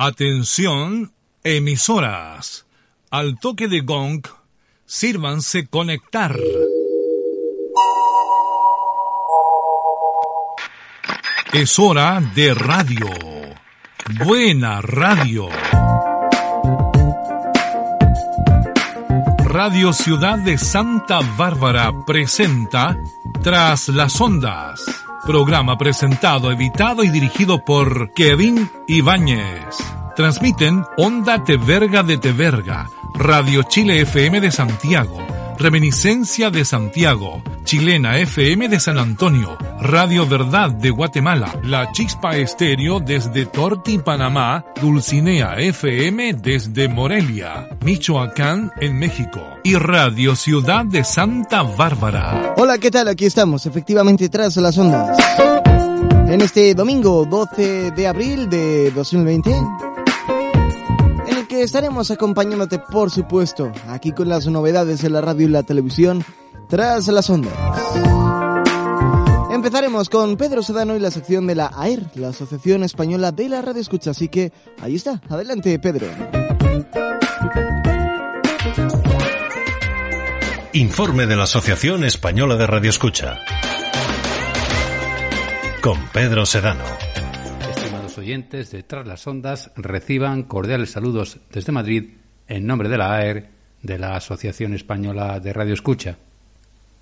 Atención, emisoras. Al toque de gong, sírvanse conectar. Es hora de radio. Buena radio. Radio Ciudad de Santa Bárbara presenta Tras las Ondas. Programa presentado, editado y dirigido por Kevin Ibáñez. Transmiten Onda Teverga de Teverga, Radio Chile FM de Santiago, Reminiscencia de Santiago, Chilena FM de San Antonio, Radio Verdad de Guatemala, La Chispa Estéreo desde Torti, Panamá, Dulcinea FM desde Morelia, Michoacán en México y Radio Ciudad de Santa Bárbara. Hola, ¿qué tal? Aquí estamos, efectivamente tras las ondas. En este domingo 12 de abril de 2020 en el estaremos acompañándote, por supuesto, aquí con las novedades de la radio y la televisión tras las ondas. Empezaremos con Pedro Sedano y la sección de la AER, la Asociación Española de la Radio Escucha. Así que ahí está. Adelante, Pedro. Informe de la Asociación Española de Radio Escucha. Con Pedro Sedano. Oyentes de las Ondas, reciban cordiales saludos desde Madrid en nombre de la AER, de la Asociación Española de Radio Escucha.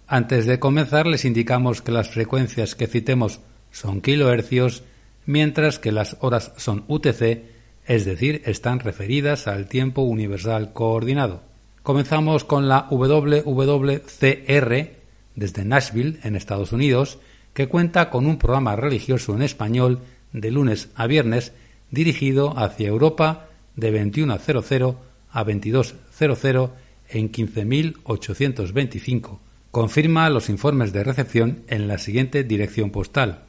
Antes de comenzar, les indicamos que las frecuencias que citemos son kilohercios, mientras que las horas son UTC, es decir, están referidas al tiempo universal coordinado. Comenzamos con la WWCR desde Nashville, en Estados Unidos, que cuenta con un programa religioso en español de lunes a viernes dirigido hacia Europa de 21.00 a 22.00 en 15.825 confirma los informes de recepción en la siguiente dirección postal.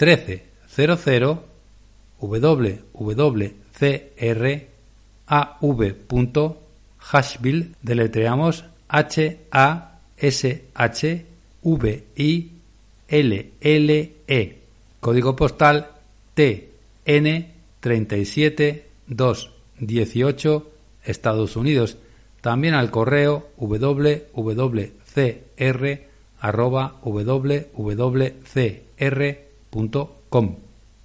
1300 www.crAV.hashville deletreamos H A S H V I L L E. Código postal T N 37218 Estados Unidos también al correo www cr.wwcr.com.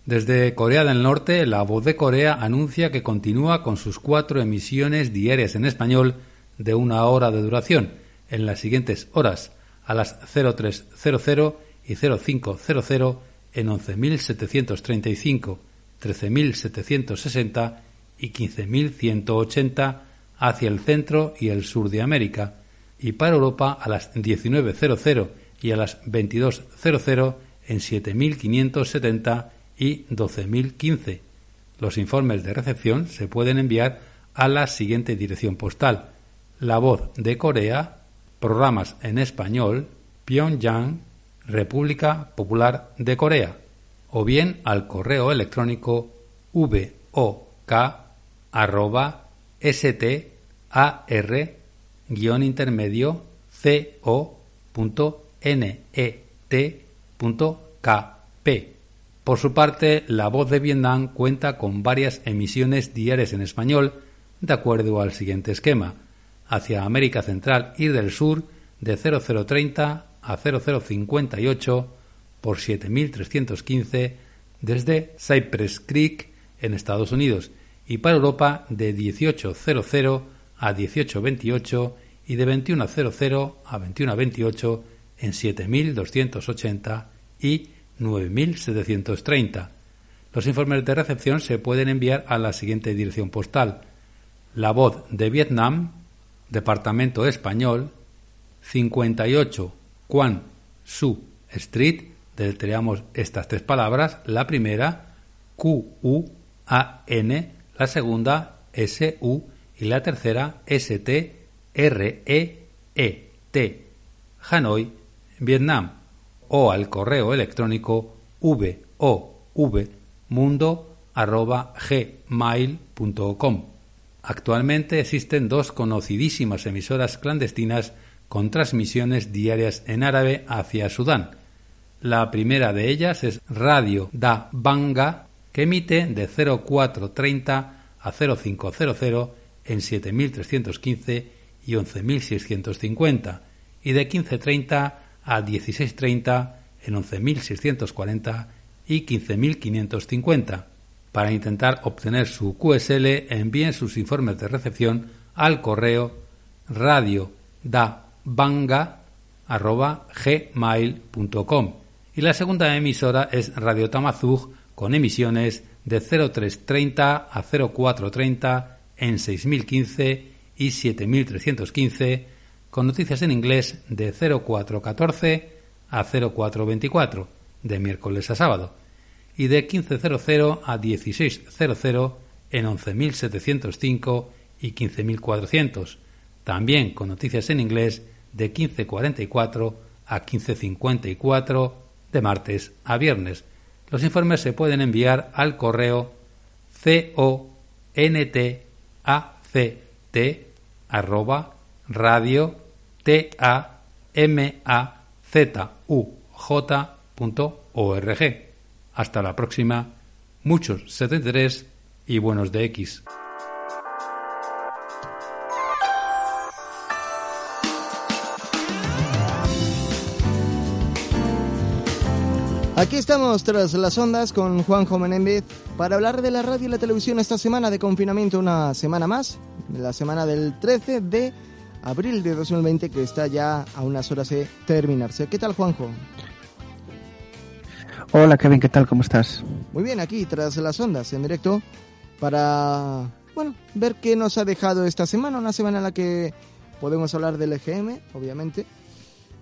Desde Corea del Norte, la voz de Corea anuncia que continúa con sus cuatro emisiones diarias en español de una hora de duración, en las siguientes horas, a las 0300 y 0500 en 11.735, 13.760 y 15.180 hacia el centro y el sur de América, y para Europa a las 19.00 y a las 22.00 en 7.570 y 12.015. Los informes de recepción se pueden enviar a la siguiente dirección postal. La Voz de Corea, programas en español, Pyongyang, República Popular de Corea, o bien al correo electrónico vok@star guion intermedio co.net.kp. Por su parte, La Voz de Vietnam cuenta con varias emisiones diarias en español, de acuerdo al siguiente esquema. Hacia América Central y del Sur, de 0030 a 0058 por 7315 desde Cypress Creek en Estados Unidos y para Europa de 1800 a 1828 y de 21.00 a 21.28 en 7.280 y 9.730. Los informes de recepción se pueden enviar a la siguiente dirección postal. La Voz de Vietnam, Departamento Español, 58 Quan Su Street, deletreamos estas tres palabras, la primera Q-U-A-N, la segunda SU y la tercera STREET, Hanoi, Vietnam, o al correo electrónico vovmundo@gmail.com. Actualmente existen dos conocidísimas emisoras clandestinas con transmisiones diarias en árabe hacia Sudán. La primera de ellas es Radio Da Banga, que emite de 0430 a 0500 en 7315 y 11650 y de 1530 a 1630 en 11.640 y 15.550. Para intentar obtener su QSL, envíen sus informes de recepción al correo radio gmail.com y la segunda emisora es Radio Tamazug con emisiones de 0330 a 0430 en 6015 y 7315 con noticias en inglés de 0414 a 0424 de miércoles a sábado y de 1500 a 1600 en 11.705 y 15.400, también con noticias en inglés de 1544 a 1554 de martes a viernes. Los informes se pueden enviar al correo contact arroba radio t a m a zuj.org. Hasta la próxima, muchos 73 y buenos de X. Aquí estamos tras las ondas con Juanjo Menéndez para hablar de la radio y la televisión esta semana de confinamiento, una semana más, la semana del 13 de abril de 2020 que está ya a unas horas de terminarse. ¿Qué tal, Juanjo? Hola, Kevin, ¿qué tal? ¿Cómo estás? Muy bien, aquí tras las ondas en directo para, bueno, ver qué nos ha dejado esta semana, una semana en la que podemos hablar del EGM, obviamente,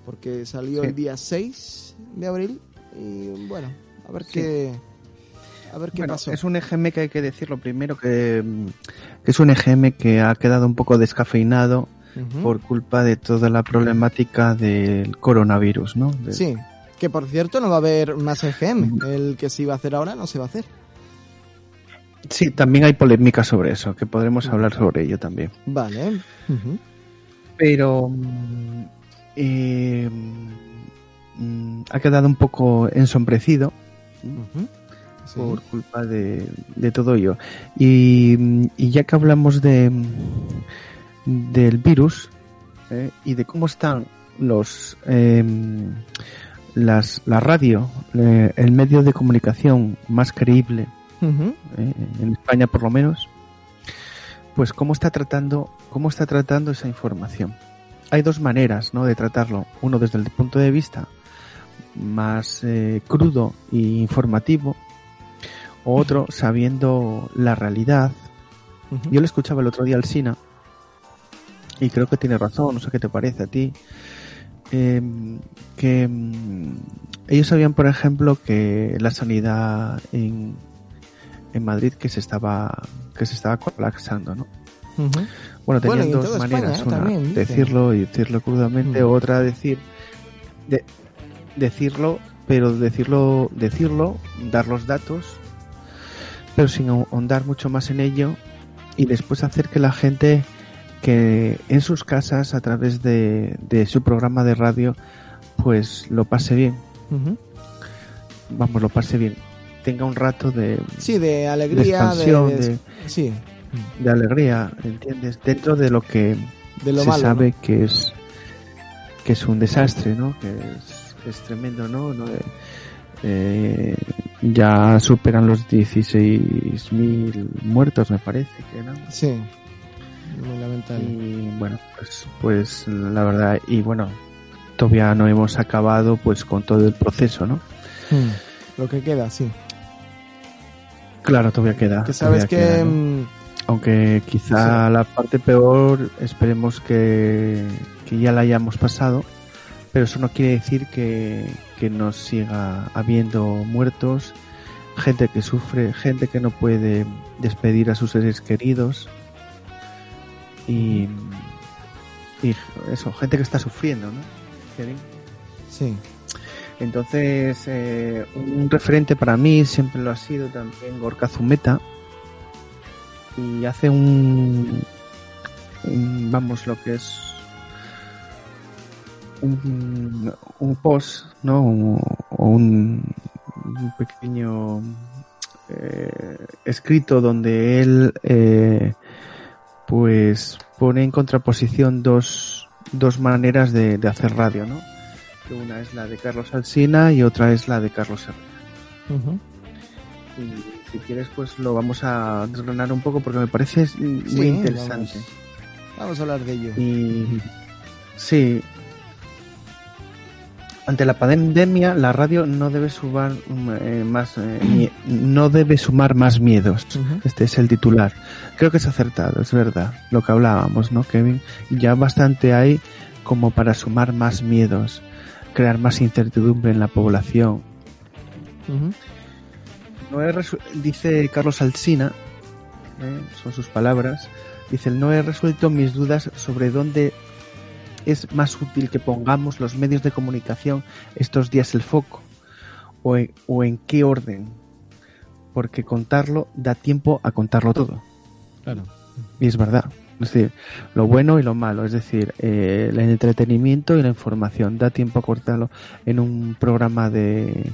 porque salió el día 6 de abril y bueno, a ver qué a ver qué pasó. Es un EGM que hay que decirlo primero que, que es un EGM que ha quedado un poco descafeinado por culpa de toda la problemática del coronavirus, ¿no? Sí, que por cierto no va a haber más EGM, el que se iba a hacer ahora no se va a hacer. Sí, también hay polémica sobre eso, que podremos hablar sobre ello también. Vale. Pero mm, eh, mm, ha quedado un poco ensombrecido por culpa de, de todo ello. Y, y, ya que hablamos de del virus eh, y de cómo están los eh, las, la radio, eh, el medio de comunicación más creíble eh, en España por lo menos, pues cómo está tratando cómo está tratando esa información. Hay dos maneras, ¿no? de tratarlo. Uno desde el punto de vista más eh, crudo e informativo, otro sabiendo la realidad. Yo le escuchaba el otro día al Sina y creo que tiene razón, no sé qué te parece a ti, eh, que mm, ellos sabían, por ejemplo, que la sanidad en, en Madrid que se estaba que se estaba colapsando, ¿no? Bueno, tenían dos maneras, una decirlo y decirlo crudamente, otra decir de, decirlo, pero decirlo decirlo, dar los datos, pero sin ahondar mucho más en ello y después hacer que la gente que en sus casas a través de, de su programa de radio pues lo pase bien. Vamos lo pase bien. Tenga un rato de sí de alegría de, de, sí. de alegría entiendes dentro de lo que de lo se malo, sabe ¿no? que es que es un desastre no que es, es tremendo no, ¿No? Eh, ya superan los 16.000 muertos me parece que no sí muy lamentable. Y bueno, pues, pues la verdad, y bueno, todavía no hemos acabado pues con todo el proceso, ¿no? Hmm. Lo que queda, sí. Claro, todavía queda. Que sabes que... Queda, ¿no? Aunque quizá sí. la parte peor, esperemos que, que ya la hayamos pasado, pero eso no quiere decir que, que nos siga habiendo muertos, gente que sufre, gente que no puede despedir a sus seres queridos y, y eso, gente que está sufriendo, ¿no? Sí. Entonces, eh, un referente para mí siempre lo ha sido también Gorka Zumeta y hace un, un vamos, lo que es un, un post, ¿no? O un, un pequeño eh, escrito donde él eh, pues pone en contraposición dos, dos maneras de, de, hacer radio, ¿no? Que una es la de Carlos Alsina y otra es la de Carlos Herrera. Uh -huh. Y si quieres pues lo vamos a desgranar un poco porque me parece muy interesante. Vamos, vamos, a hablar de ello. Y sí, ante la pandemia, la radio no debe sumar eh, más, eh, no debe sumar más miedos. Uh -huh. Este es el titular. Creo que es acertado, es verdad, lo que hablábamos, ¿no, Kevin? Ya bastante hay como para sumar más miedos, crear más incertidumbre en la población. Uh -huh. no he dice Carlos Alsina, ¿eh? son sus palabras, dice, no he resuelto mis dudas sobre dónde es más útil que pongamos los medios de comunicación estos días el foco o en, o en qué orden porque contarlo da tiempo a contarlo todo. Claro. Y es verdad. Es decir lo bueno y lo malo es decir eh, el entretenimiento y la información da tiempo a cortarlo en un programa de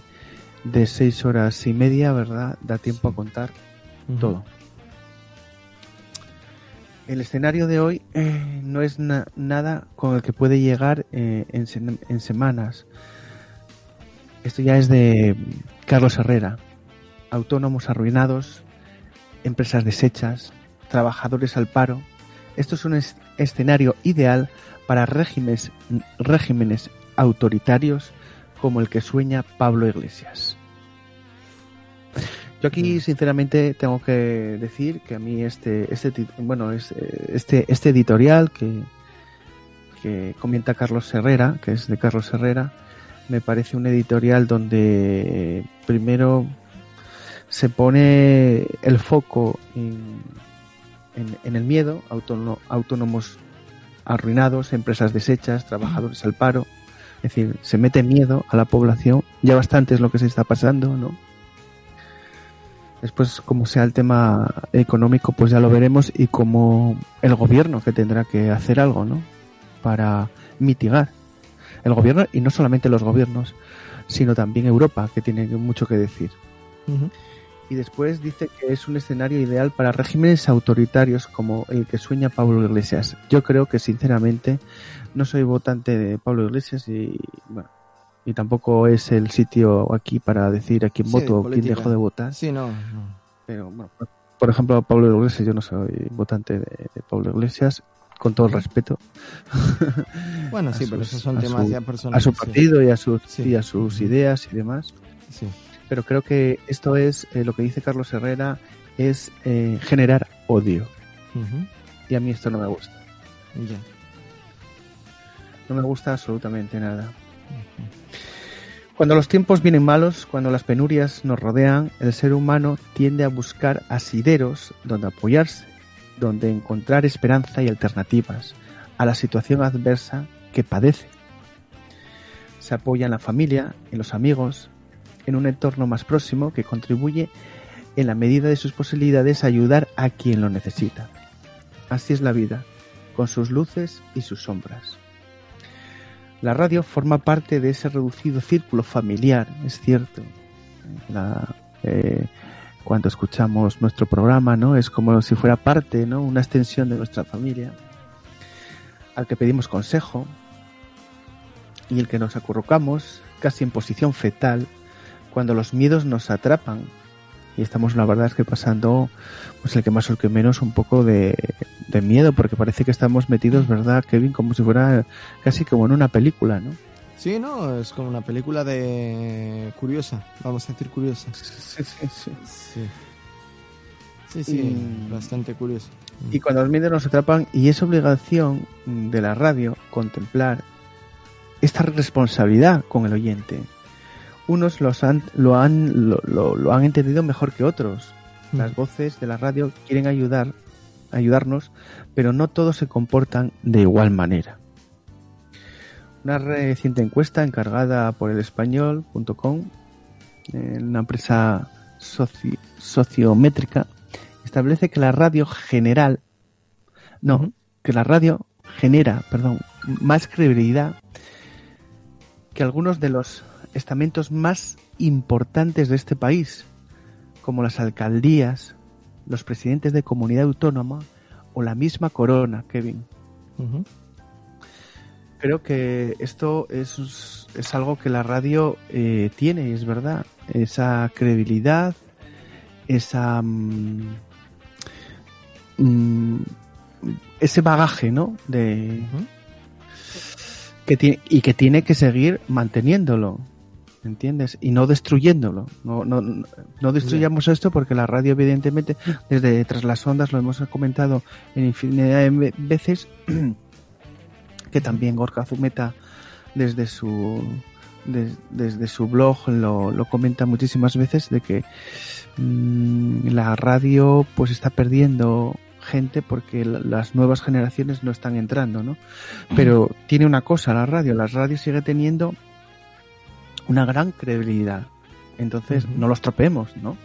de seis horas y media verdad da tiempo a contar uh -huh. todo el escenario de hoy eh, no es na nada con el que puede llegar eh, en, se en, semanas. Esto ya es de Carlos Herrera. Autónomos arruinados, empresas deshechas, trabajadores al paro. Esto es un es escenario ideal para regímenes autoritarios como el que sueña Pablo Iglesias. Yo aquí, sinceramente, tengo que decir que a mí este, este, bueno, este, este editorial que, que comenta Carlos Herrera, que es de Carlos Herrera, me parece un editorial donde primero se pone el foco en, en, en el miedo, autónom, autónomos arruinados, empresas deshechas, trabajadores al paro. Es decir, se mete miedo a la población. Ya bastante es lo que se está pasando, ¿no? Después, como sea el tema económico, pues ya lo veremos y como el gobierno que tendrá que hacer algo, ¿no? Para mitigar. El gobierno, y no solamente los gobiernos, sino también Europa, que tiene mucho que decir. Uh -huh. Y después dice que es un escenario ideal para regímenes autoritarios como el que sueña Pablo Iglesias. Yo creo que, sinceramente, no soy votante de Pablo Iglesias y, bueno, y tampoco es el sitio aquí para decir a quién sí, voto o quién dejo de votar. Sí, no, no. Pero bueno, por ejemplo, Pablo Iglesias, yo no soy votante de, de Pablo Iglesias, con todo el respeto. Bueno, sí, sus, pero esos son temas su, ya personales. A su partido sí. y, a sus, sí. y a sus ideas y demás. Sí. Pero creo que esto es, eh, lo que dice Carlos Herrera, es eh, generar odio. Uh -huh. Y a mí esto no me gusta. Ya. No me gusta absolutamente nada. Uh -huh. Cuando los tiempos vienen malos, cuando las penurias nos rodean, el ser humano tiende a buscar asideros donde apoyarse, donde encontrar esperanza y alternativas a la situación adversa que padece. Se apoya en la familia, en los amigos, en un entorno más próximo que contribuye en la medida de sus posibilidades a ayudar a quien lo necesita. Así es la vida, con sus luces y sus sombras. La radio forma parte de ese reducido círculo familiar, es cierto. Eh, cuando escuchamos nuestro programa, ¿no? Es como si fuera parte, ¿no? Una extensión de nuestra familia, al que pedimos consejo y el que nos acurrucamos casi en posición fetal cuando los miedos nos atrapan y estamos la verdad es que pasando pues el que más o el que menos un poco de, de, miedo porque parece que estamos metidos verdad Kevin como si fuera casi como en una película no sí no es como una película de curiosa vamos a decir curiosa. Sí sí sí sí, sí, sí y, bastante curioso. y cuando los miedos nos atrapan y es obligación de la radio contemplar esta responsabilidad con el oyente unos los han, lo, han, lo, lo, han entendido mejor que otros. Las voces de la radio quieren ayudar, ayudarnos, pero no todos se comportan de igual manera. Una reciente encuesta encargada por el español.com, una empresa sociométrica, establece que la radio general, no, que la radio genera, perdón, más credibilidad que algunos de los estamentos más importantes de este país, como las alcaldías, los presidentes de comunidad autónoma o la misma corona, Kevin. Creo que esto es, es, algo que la radio eh, tiene, es verdad. Esa credibilidad, esa. Mm, mm, ese bagaje, ¿no? De. que tiene, y que tiene que seguir manteniendo ¿entiendes? Y no destruyéndolo. No, no, no destruyamos esto porque la radio, evidentemente, desde tras las ondas, lo hemos comentado en infinidad de veces, que también Gorka Zumeta, desde su, desde su blog, lo, lo, comenta muchísimas veces, de que mm, la radio pues está perdiendo gente porque las nuevas generaciones no están entrando, ¿no? Pero tiene una cosa la radio, la radio sigue teniendo una gran credibilidad. Entonces, no los tropeemos, ¿no?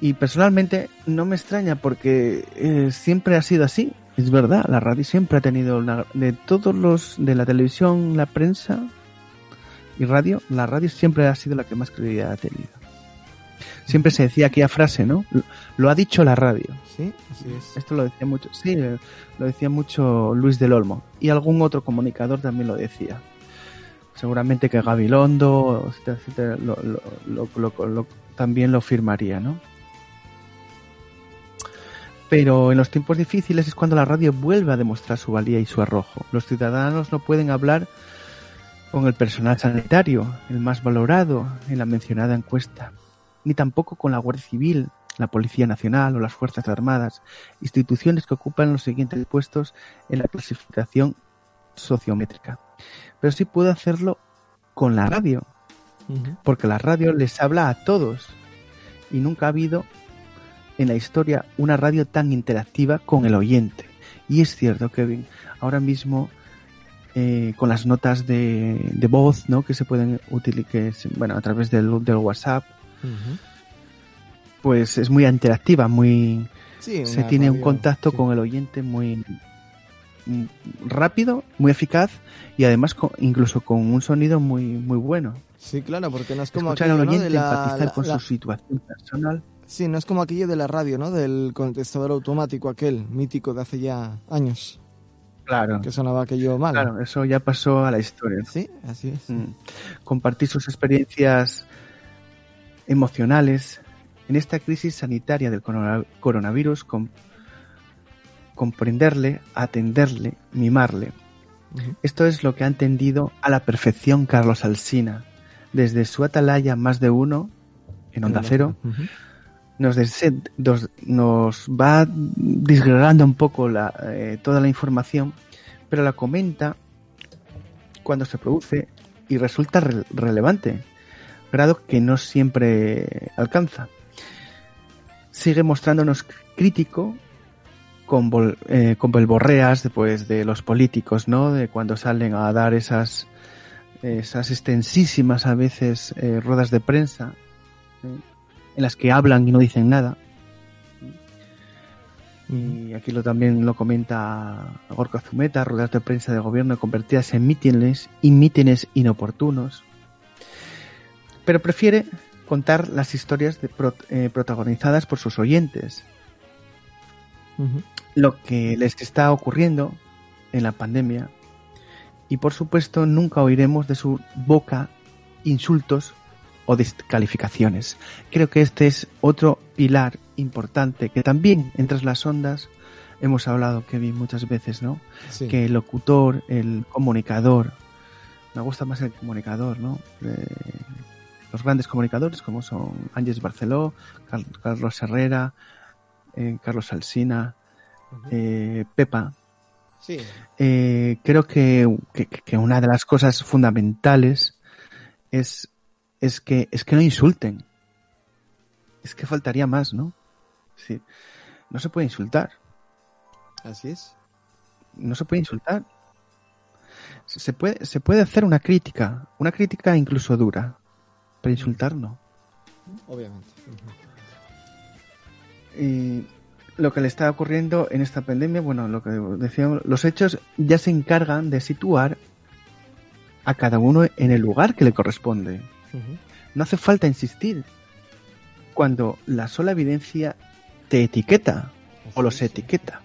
Y personalmente no me extraña porque eh, siempre ha sido así. Es verdad, la radio siempre ha tenido de todos los de la televisión, la prensa y radio, la radio siempre ha sido la que más credibilidad ha tenido. Siempre se decía aquella frase, ¿no? Lo, ha dicho la radio. Sí, así es. Esto lo decía mucho, sí, lo decía mucho Luis del Olmo y algún otro comunicador también lo decía seguramente que Gabilondo también lo firmaría, ¿no? Pero en los tiempos difíciles es cuando la radio vuelve a demostrar su valía y su arrojo. Los ciudadanos no pueden hablar con el personal sanitario, el más valorado en la mencionada encuesta, ni tampoco con la Guardia Civil, la Policía Nacional o las Fuerzas Armadas, instituciones que ocupan los siguientes puestos en la clasificación sociométrica pero sí puedo hacerlo con la radio, porque la radio les habla a todos y nunca ha habido en la historia una radio tan interactiva con el oyente. Y es cierto, Kevin, ahora mismo eh, con las notas de, voz ¿no? que se pueden utilizar bueno, a través del, del WhatsApp, pues es muy interactiva, muy... se tiene un contacto con el oyente muy, rápido, muy eficaz y además incluso con un sonido muy muy bueno. Sí, claro, porque no es como aquello, ¿no? de la, con su situación personal. Sí, no es como aquello de la radio, ¿no? Del contestador automático aquel mítico de hace ya años. Claro. Que sonaba aquello mal. Claro, eso ya pasó a la historia. Sí, así es. Mm. Compartir sus experiencias emocionales en esta crisis sanitaria del coronavirus con comprenderle, atenderle, mimarle. Esto es lo que ha entendido a la perfección Carlos Alsina. Desde su atalaya más de uno, en Onda Cero, nos, nos, va disgregando un poco la, eh, toda la información, pero la comenta cuando se produce y resulta relevante, grado que no siempre alcanza. Sigue mostrándonos crítico con, eh, con belborreas pues, de los políticos, ¿no? De cuando salen a dar esas, esas extensísimas a veces eh, ruedas de prensa ¿eh? en las que hablan y no dicen nada. Y aquí lo también lo comenta Gorka Zumeta, ruedas de prensa de gobierno convertidas en mítines y mítines inoportunos. Pero prefiere contar las historias de, eh, protagonizadas por sus oyentes, lo que les está ocurriendo en la pandemia y por supuesto nunca oiremos de su boca insultos o descalificaciones. Creo que este es otro pilar importante que también entre las ondas hemos hablado, Kevin, muchas veces, ¿no? Que el locutor, el comunicador, me gusta más el comunicador, ¿no? los grandes comunicadores como son Ángeles Barceló, Carlos Herrera, eh, Carlos Alsina, eh, Pepa. Eh, creo que, una de las cosas fundamentales es es que, es que no insulten. Es que faltaría más, ¿no? Sí. No se puede insultar. Así es. No se puede insultar. Se puede, se puede hacer una crítica, una crítica incluso dura, pero insultar no. Obviamente. Y lo que le está ocurriendo en esta pandemia, bueno, lo que decíamos, los hechos ya se encargan de situar a cada uno en el lugar que le corresponde. No hace falta insistir cuando la sola evidencia te etiqueta o los etiqueta.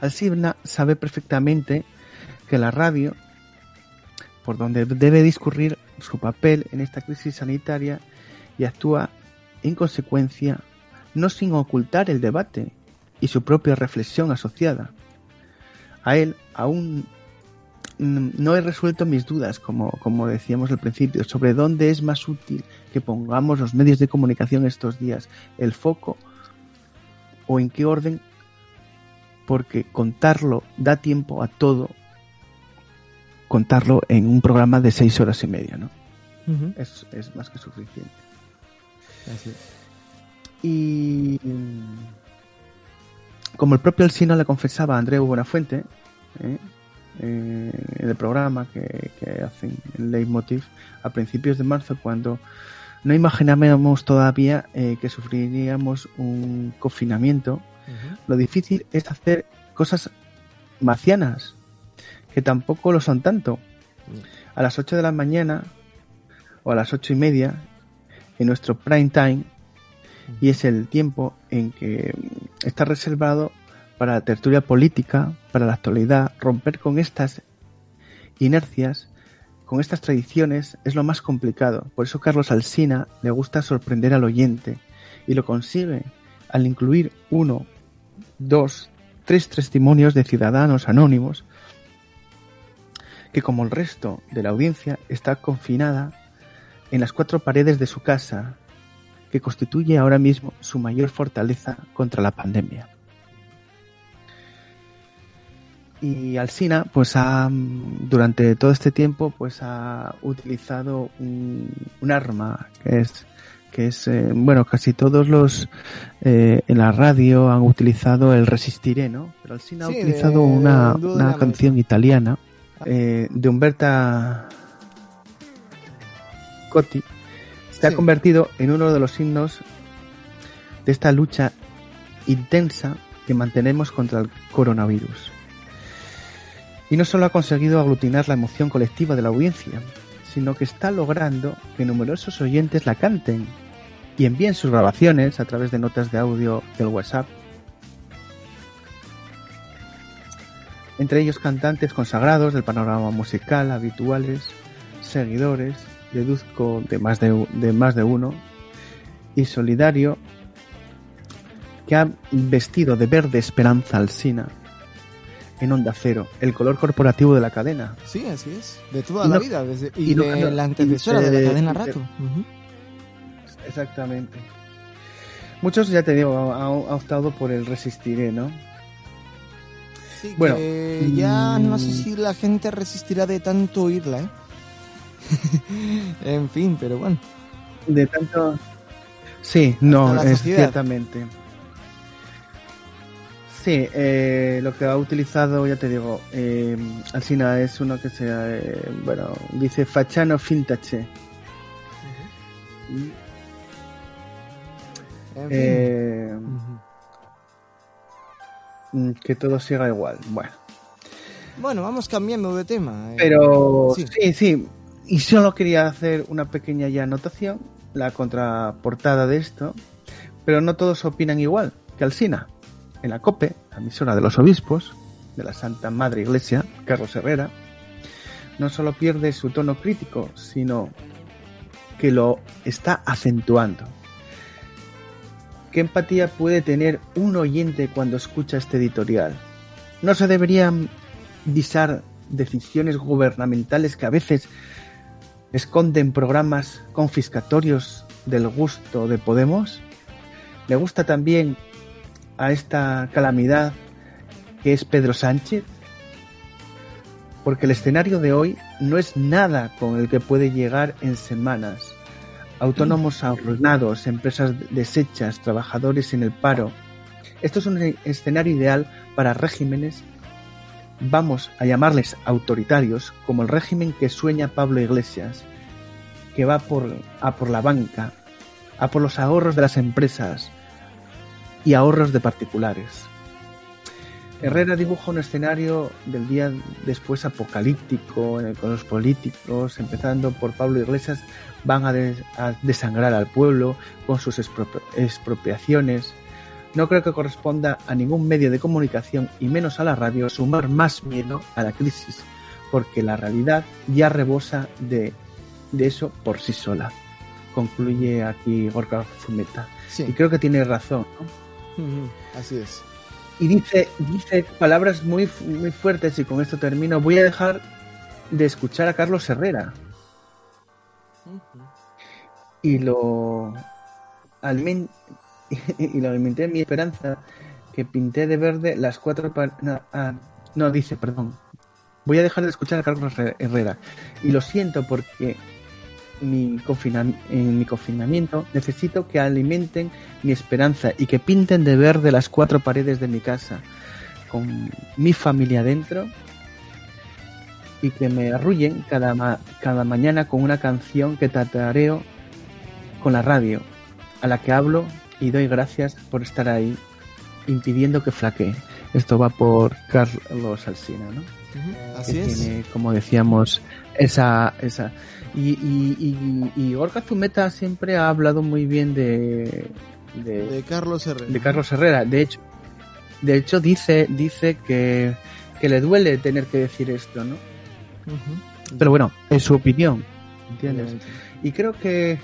Alcibna sabe perfectamente que la radio, por donde debe discurrir su papel en esta crisis sanitaria, y actúa en consecuencia no sin ocultar el debate y su propia reflexión asociada. A él aún no he resuelto mis dudas, como, como decíamos al principio, sobre dónde es más útil que pongamos los medios de comunicación estos días, el foco o en qué orden, porque contarlo da tiempo a todo, contarlo en un programa de seis horas y media, ¿no? es, es, más que suficiente. Así Y como el propio Alcina le confesaba a Andreu Buenafuente, ¿eh? eh, en el programa que, que hacen en Leitmotiv a principios de marzo cuando no imaginábamos todavía eh, que sufriríamos un confinamiento. Lo difícil es hacer cosas marcianas, que tampoco lo son tanto. A las 8 de la mañana o a las ocho y media en nuestro prime time y es el tiempo en que está reservado para la tertulia política, para la actualidad, romper con estas inercias, con estas tradiciones es lo más complicado. Por eso Carlos Alsina le gusta sorprender al oyente y lo consigue al incluir uno, dos, tres testimonios de ciudadanos anónimos que como el resto de la audiencia está confinada en las cuatro paredes de su casa, que constituye ahora mismo su mayor fortaleza contra la pandemia. Y Alsina, pues ha, durante todo este tiempo, pues ha utilizado un, un arma que es, que es, eh, bueno, casi todos los eh, en la radio han utilizado el Resistiré, ¿no? Pero Alsina Sí, ha utilizado de- una, de una canción italiana eh, de Umberta Cotti. Se ha convertido en uno de los himnos de esta lucha intensa que mantenemos contra el coronavirus. Y no solo ha conseguido aglutinar la emoción colectiva de la audiencia, sino que está logrando que numerosos oyentes la canten y envíen sus grabaciones a través de notas de audio del WhatsApp. Entre ellos cantantes consagrados del panorama musical, habituales, seguidores, deduzco de más de, de más de uno, y solidario, que ha vestido de verde esperanza alsina en Onda Cero, el color corporativo de la cadena. Sí, así es. De toda la vida. Desde, y, y no- de no- la antecesora de, de- la cadena Rato. Exactamente. Muchos, ya te digo, han han optado por el resistiré, ¿no? Sí, Bueno, que ya no sé mm. si la gente resistirá de tanto oírla, ¿eh? en fin, pero bueno. De tanto... Sí, no, es ciertamente. Sí, eh, lo que ha utilizado, ya te digo, eh, Alsina es uno que se, eh, bueno, dice Fachano Fintache. En fin. Eh, mm, que todo siga igual. Bueno, Bueno, vamos cambiando de tema. eh. pero sí. sí, sí. Y solo quería hacer una pequeña ya anotación, la contraportada de esto, pero no todos opinan igual que Alsina. En la COPE, la emisora de los obispos, de la Santa Madre Iglesia, Carlos Herrera, no solo pierde su tono crítico, sino que lo está acentuando. ¿Qué empatía puede tener un oyente cuando escucha este editorial? ¿No se deberían visar decisiones gubernamentales que a veces esconden programas confiscatorios del gusto de Podemos? ¿Le gusta también a esta calamidad que es Pedro Sánchez? Porque el escenario de hoy no es nada con el que puede llegar en semanas. Autónomos arruinados, empresas deshechas, trabajadores en el paro. Esto es un escenario ideal para regímenes, vamos a llamarles autoritarios, como el régimen que sueña Pablo Iglesias, que va por, a por la banca, a por los ahorros de las empresas y ahorros de particulares. Herrera dibuja un escenario del día después apocalíptico, en el que los políticos, empezando por Pablo Iglesias, van a, desangrar al pueblo con sus expropiaciones. No creo que corresponda a ningún medio de comunicación y menos a la radio sumar más miedo a la crisis, porque la realidad ya rebosa de, eso por sí sola. Concluye aquí Gorka Zumeta. Y creo que tiene razón. Así es y dice, dice palabras muy, muy fuertes y con esto termino. Voy a dejar de escuchar a Carlos Herrera. Y lo alimenté, y lo alimenté en mi esperanza que pinté de verde las cuatro no, ah, no, dice, perdón. Voy a dejar de escuchar a Carlos Herrera. Y lo siento porque mi en mi confinamiento necesito que alimenten mi esperanza y que pinten de verde las cuatro paredes de mi casa con mi familia dentro y que me arrullen cada, cada mañana con una canción que tatareo con la radio a la que hablo y doy gracias por estar ahí impidiendo que flaquee. Esto va por Carlos Alsina, ¿no? Así es. Tiene, como decíamos, esa, esa, y, y, y, Gorka Zumeta siempre ha hablado muy bien de, de, Carlos Herrera. De Carlos Herrera. De hecho, de hecho dice, dice que, que le duele tener que decir esto, ¿no? Pero bueno, es su opinión, ¿entiendes? Y creo que...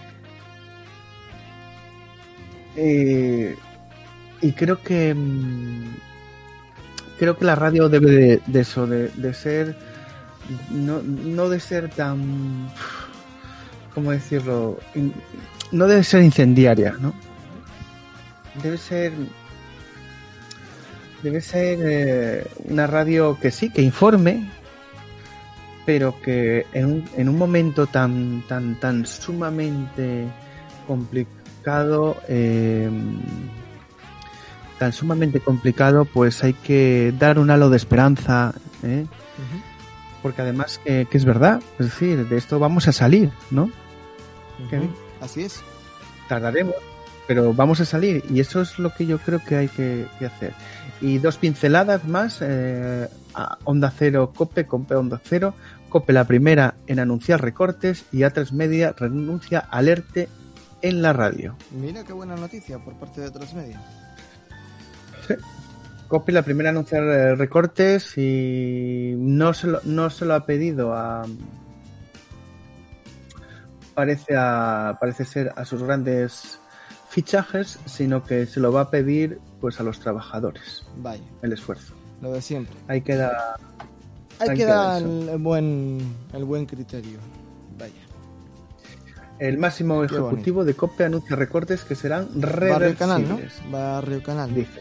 Eh, y creo que... Mm, creo que la radio debe de, eso, de, de ser... No, no de ser tan ¿cómo decirlo? no debe ser incendiaria, ¿no? Debe ser debe ser eh, una radio que sí, que informe, pero que en un, en un momento tan, tan, tan sumamente complicado, em, tan sumamente complicado, pues hay que dar un halo de esperanza, ¿eh? porque además que es verdad, es decir, de esto vamos a salir, ¿no? Así es. Tardaremos, pero vamos a salir y eso es lo que yo creo que hay que, hacer. Y dos pinceladas más, eh, Onda Cero Cope, Cope Onda Cero, Cope la primera en anunciar recortes y A3 Media renuncia alerte en la radio. Mira qué buena noticia por parte de A3 Media. Sí. La primera en anunciar eh, recortes y no se no se lo ha pedido a, parece, a, parece ser a sus grandes fichajes, sino que se lo va a pedir pues a los trabajadores. Vaya. El esfuerzo. Lo de siempre. Ahí queda. Ahí, queda, el, buen, el buen criterio. Vaya. El máximo ejecutivo de COPE anuncia recortes que serán reversibles. Barrio Canal, ¿no? Barrio Canal. Dice.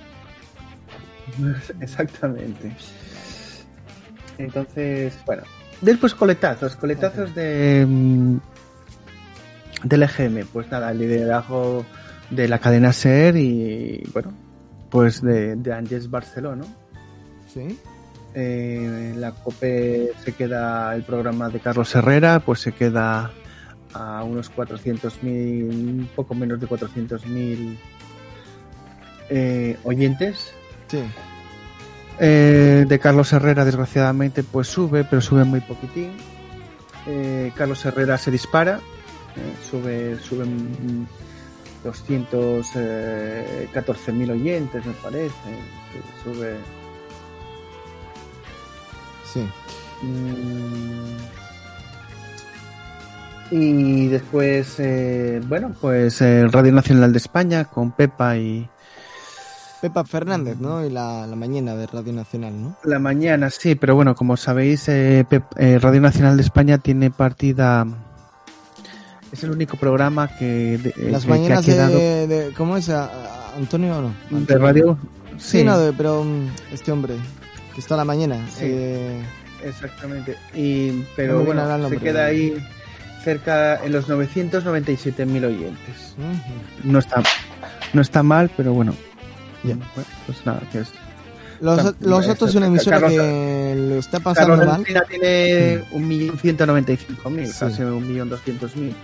Exactamente. Entonces, bueno. Después coletazos, coletazos de mm, del EGM, pues nada, el liderazgo de la cadena SER y bueno, pues de, de Angels Barcelona. Sí. Eh, la COPE se queda, el programa de Carlos Herrera, pues se queda a unos 400.000, un poco menos de 400.000 eh, oyentes. Sí. Eh, de Carlos Herrera, desgraciadamente, pues sube, pero sube muy poquitín. Eh, Carlos Herrera se dispara, eh, sube, suben 214.000 eh, oyentes, me parece. Sube. Sí. Mm. Y después, eh, bueno, pues el Radio Nacional de España con Pepa y. Pepa Fernández, ¿no? Y la, mañana de Radio Nacional, ¿no? La mañana, sí, pero bueno, como sabéis, Radio Nacional de España tiene partida es el único programa que. Las mañanas de, ¿Cómo es? ¿Antonio o no? ¿De radio? Sí, no, pero um, este hombre que está a la mañana. Eh, Exactamente. Y, pero bueno, se queda ahí cerca en los 997.000 oyentes. No está no está mal, pero bueno. pues nada, que es los, los otros es una emisora que lo está pasando Carlos mal. tiene y cinco mil, casi un millón doscientos mil.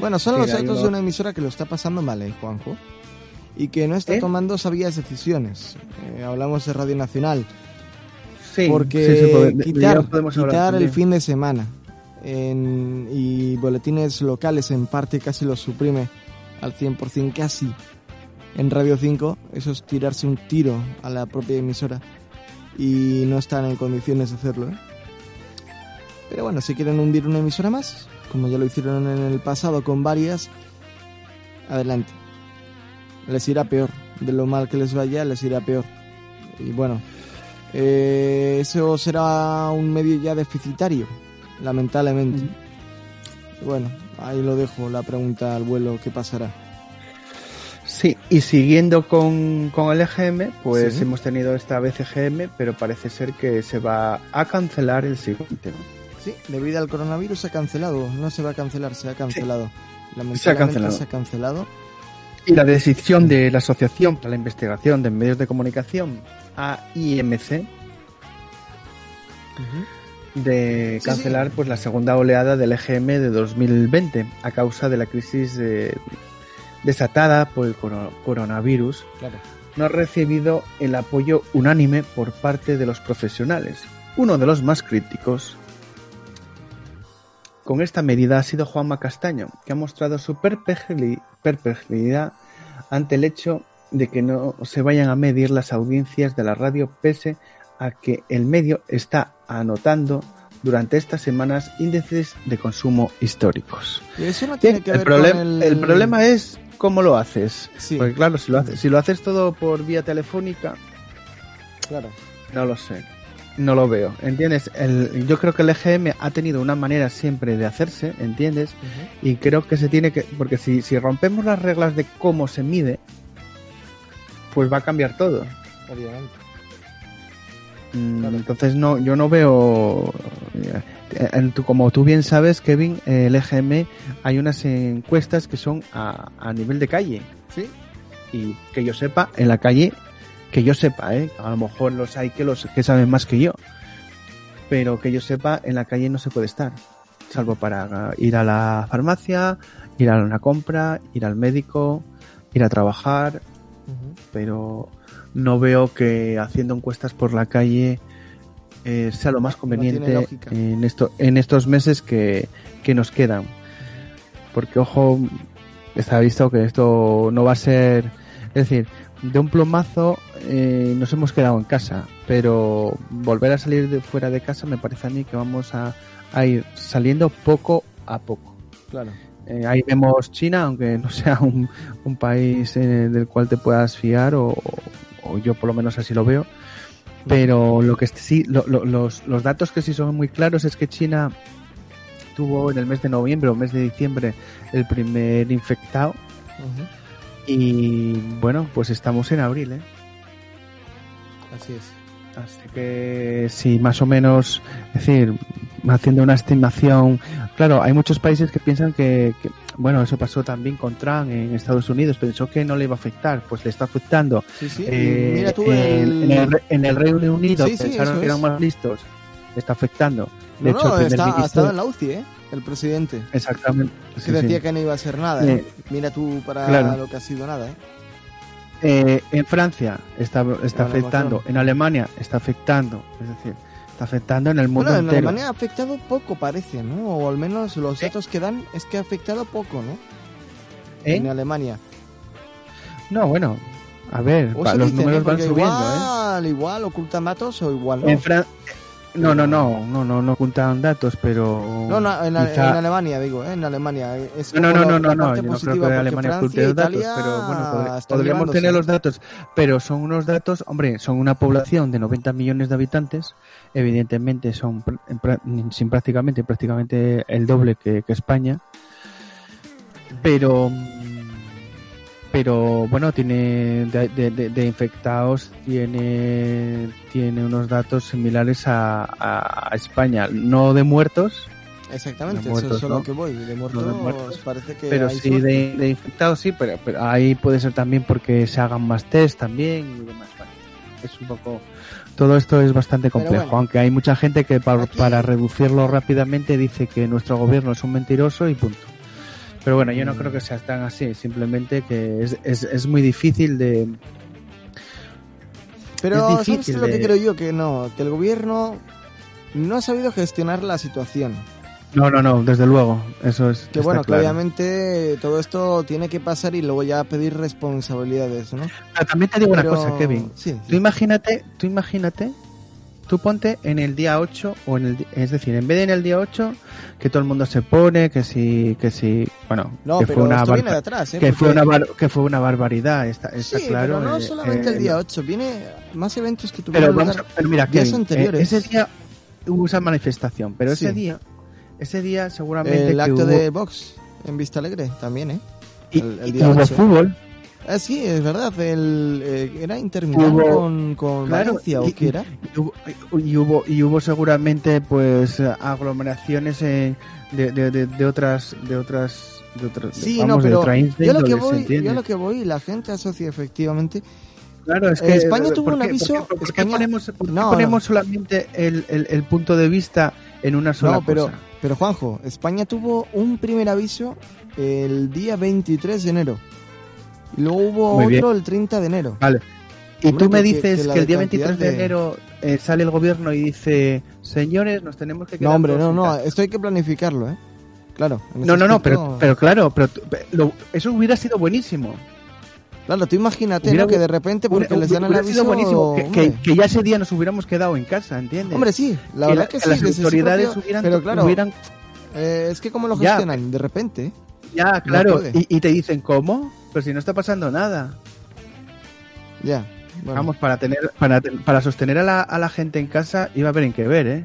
Bueno, son los otros de una emisora que lo está pasando mal, ¿eh, Juanjo? Y que no está ¿Eh? tomando sabias decisiones. Eh, hablamos de Radio Nacional. Sí, porque quitar, quitar el fin de semana en, y boletines locales en parte casi lo suprime al 100%, casi en Radio 5, eso es tirarse un tiro a la propia emisora y no están en condiciones de hacerlo. ¿eh? Pero bueno, si quieren hundir una emisora más, como ya lo hicieron en el pasado con varias, adelante. Les irá peor. De lo mal que les vaya, les irá peor. Y bueno, eh, eso será un medio ya deficitario, lamentablemente. Bueno, ahí lo dejo, la pregunta al vuelo, ¿qué pasará? Sí, y siguiendo con, el EGM, pues hemos tenido esta vez EGM, pero parece ser que se va a cancelar el siguiente. Sí, debido al coronavirus se ha cancelado, no se va a cancelar, se ha cancelado. se ha cancelado. Se ha cancelado. Y la decisión de la Asociación para la Investigación de Medios de Comunicación, AIMC, de cancelar pues la segunda oleada del EGM de 2020 a causa de la crisis de desatada por el coronavirus, no ha recibido el apoyo unánime por parte de los profesionales. Uno de los más críticos con esta medida ha sido Juanma Castaño, que ha mostrado su perplejidad ante el hecho de que no se vayan a medir las audiencias de la radio pese a que el medio está anotando durante estas semanas índices de consumo históricos. el, problema es cómo lo haces. Porque claro, si lo haces, si lo haces todo por vía telefónica, claro. No lo sé. No lo veo, ¿entiendes? El, yo creo que el EGM ha tenido una manera siempre de hacerse, ¿entiendes? Y creo que se tiene que... Porque si, si rompemos las reglas de cómo se mide, pues va a cambiar todo. Obviamente. Mm, entonces no, yo no veo como tú bien sabes, Kevin, el EGM hay unas encuestas que son a, a nivel de calle. Sí. Y que yo sepa, en la calle, que yo sepa, ¿eh? a lo mejor los hay que los que saben más que yo, pero que yo sepa, en la calle no se puede estar, salvo para ir a la farmacia, ir a una compra, ir al médico, ir a trabajar, pero no veo que haciendo encuestas por la calle eh, sea lo más conveniente en, esto, en estos meses que, nos quedan. Porque, ojo, está visto que esto no va a ser. Es decir, de un plomazo eh, nos hemos quedado en casa, pero volver a salir de fuera de casa me parece a mí que vamos a, ir saliendo poco a poco. Claro. Eh, ahí vemos China, aunque no sea un, un país del cual te puedas fiar, o, o, yo por lo menos así lo veo, pero lo que sí, los, los datos que sí son muy claros es que China tuvo en el mes de noviembre o mes de diciembre el primer infectado. Y bueno, pues estamos en abril, ¿eh? Así es. Así que sí, más o menos, es decir, haciendo una estimación, claro, hay muchos países que piensan que, bueno, eso pasó también con Trump en Estados Unidos, pensó que no le iba a afectar, pues le está afectando. Sí, sí. Eh, Mira tú en, el... Reino Unido pensaron que eran más listos, le está afectando. De no, hecho, no, está, ha estado en la UCI, ¿eh? El presidente. Exactamente. que decía que no iba a hacer nada. ¿eh? Mira tú para lo que ha sido nada, ¿eh? Eh, en Francia está, está afectando, en Alemania está afectando, es decir, está afectando en el mundo bueno, en Alemania ha afectado poco, parece, ¿no? O al menos los datos que dan es que ha afectado poco, ¿no? En Alemania. No, bueno, a ver, los números van subiendo, ¿eh? igual, ¿eh? Igual, ocultan datos o igual. En, no, no, no, no, no, no ocultan datos, pero. No, no en, Alemania, digo, ¿eh? en Alemania. no, no, no, no, no, yo no creo que Alemania oculte los datos, pero bueno, podríamos tener los datos, pero son unos datos, hombre, son una población de 90 millones de habitantes, evidentemente son sin prácticamente, prácticamente el doble que, que España, pero pero bueno, tiene de, infectados, tiene, tiene unos datos similares a, a, España, no de muertos. Exactamente, eso es lo que voy. De muertos, parece que. Pero sí, de, infectados sí, pero, pero ahí puede ser también porque se hagan más test también y demás. es un poco todo esto es bastante complejo, aunque hay mucha gente que para, reducirlo rápidamente dice que nuestro gobierno es un mentiroso y punto. Pero bueno, yo no creo que sea tan así, simplemente que es, es, muy difícil de... Pero es ¿sabes lo que creo yo? Que no, que el gobierno no ha sabido gestionar la situación. No, no, no, desde luego, eso es. Que bueno, que obviamente todo esto tiene que pasar y luego ya pedir responsabilidades, ¿no? También te digo una cosa, Kevin. Sí, Tú imagínate, tú imagínate, tú ponte en el día 8 o en el es decir, en vez de en el día 8 que todo el mundo se pone, que si que si, bueno, que fue una ¿eh? que fue una que fue una barbaridad, está, está sí, claro. Pero no eh, solamente el eh, día 8, viene más eventos que tuvieron pero, vamos, pero mira, días anteriores. ese día hubo esa manifestación, pero ese día ese día seguramente... El acto de Vox en Vista Alegre también, ¿eh? Y, el, día hubo fútbol. Ah, sí, es verdad. El, eh, era interminable con, con Valencia, ¿o qué era? Y hubo, y hubo, seguramente pues aglomeraciones de, de, de, otras... De otras de otras, sí, no, pero yo lo que voy, yo lo que voy, la gente asocia efectivamente Claro, es que España tuvo un aviso. ¿Por qué, ponemos, ponemos solamente el, el, el, punto de vista en una sola no, pero, pero Juanjo, España tuvo un primer aviso el día 23 de enero. Y luego hubo otro el 30 de enero. Vale. Y tú me dices que, el día 23 de, enero eh, sale el gobierno y dice, señores, nos tenemos que quedar. No, hombre, no, no, esto hay que planificarlo, ¿eh? Claro. No, no, no, pero, pero claro, pero eso hubiera sido buenísimo. Claro, tú imagínate ¿no? que de repente porque les dan el aviso... buenísimo que, que, ya ese día nos hubiéramos quedado en casa, ¿entiendes? Hombre, sí, la verdad que, sí. Las autoridades hubieran, pero claro, eh, es que como lo gestionan de repente. Ya, claro, y, te dicen, ¿cómo? Pero si no está pasando nada. Ya. Vamos, para tener para, para sostener a la, a la gente en casa iba a haber en qué ver, ¿eh?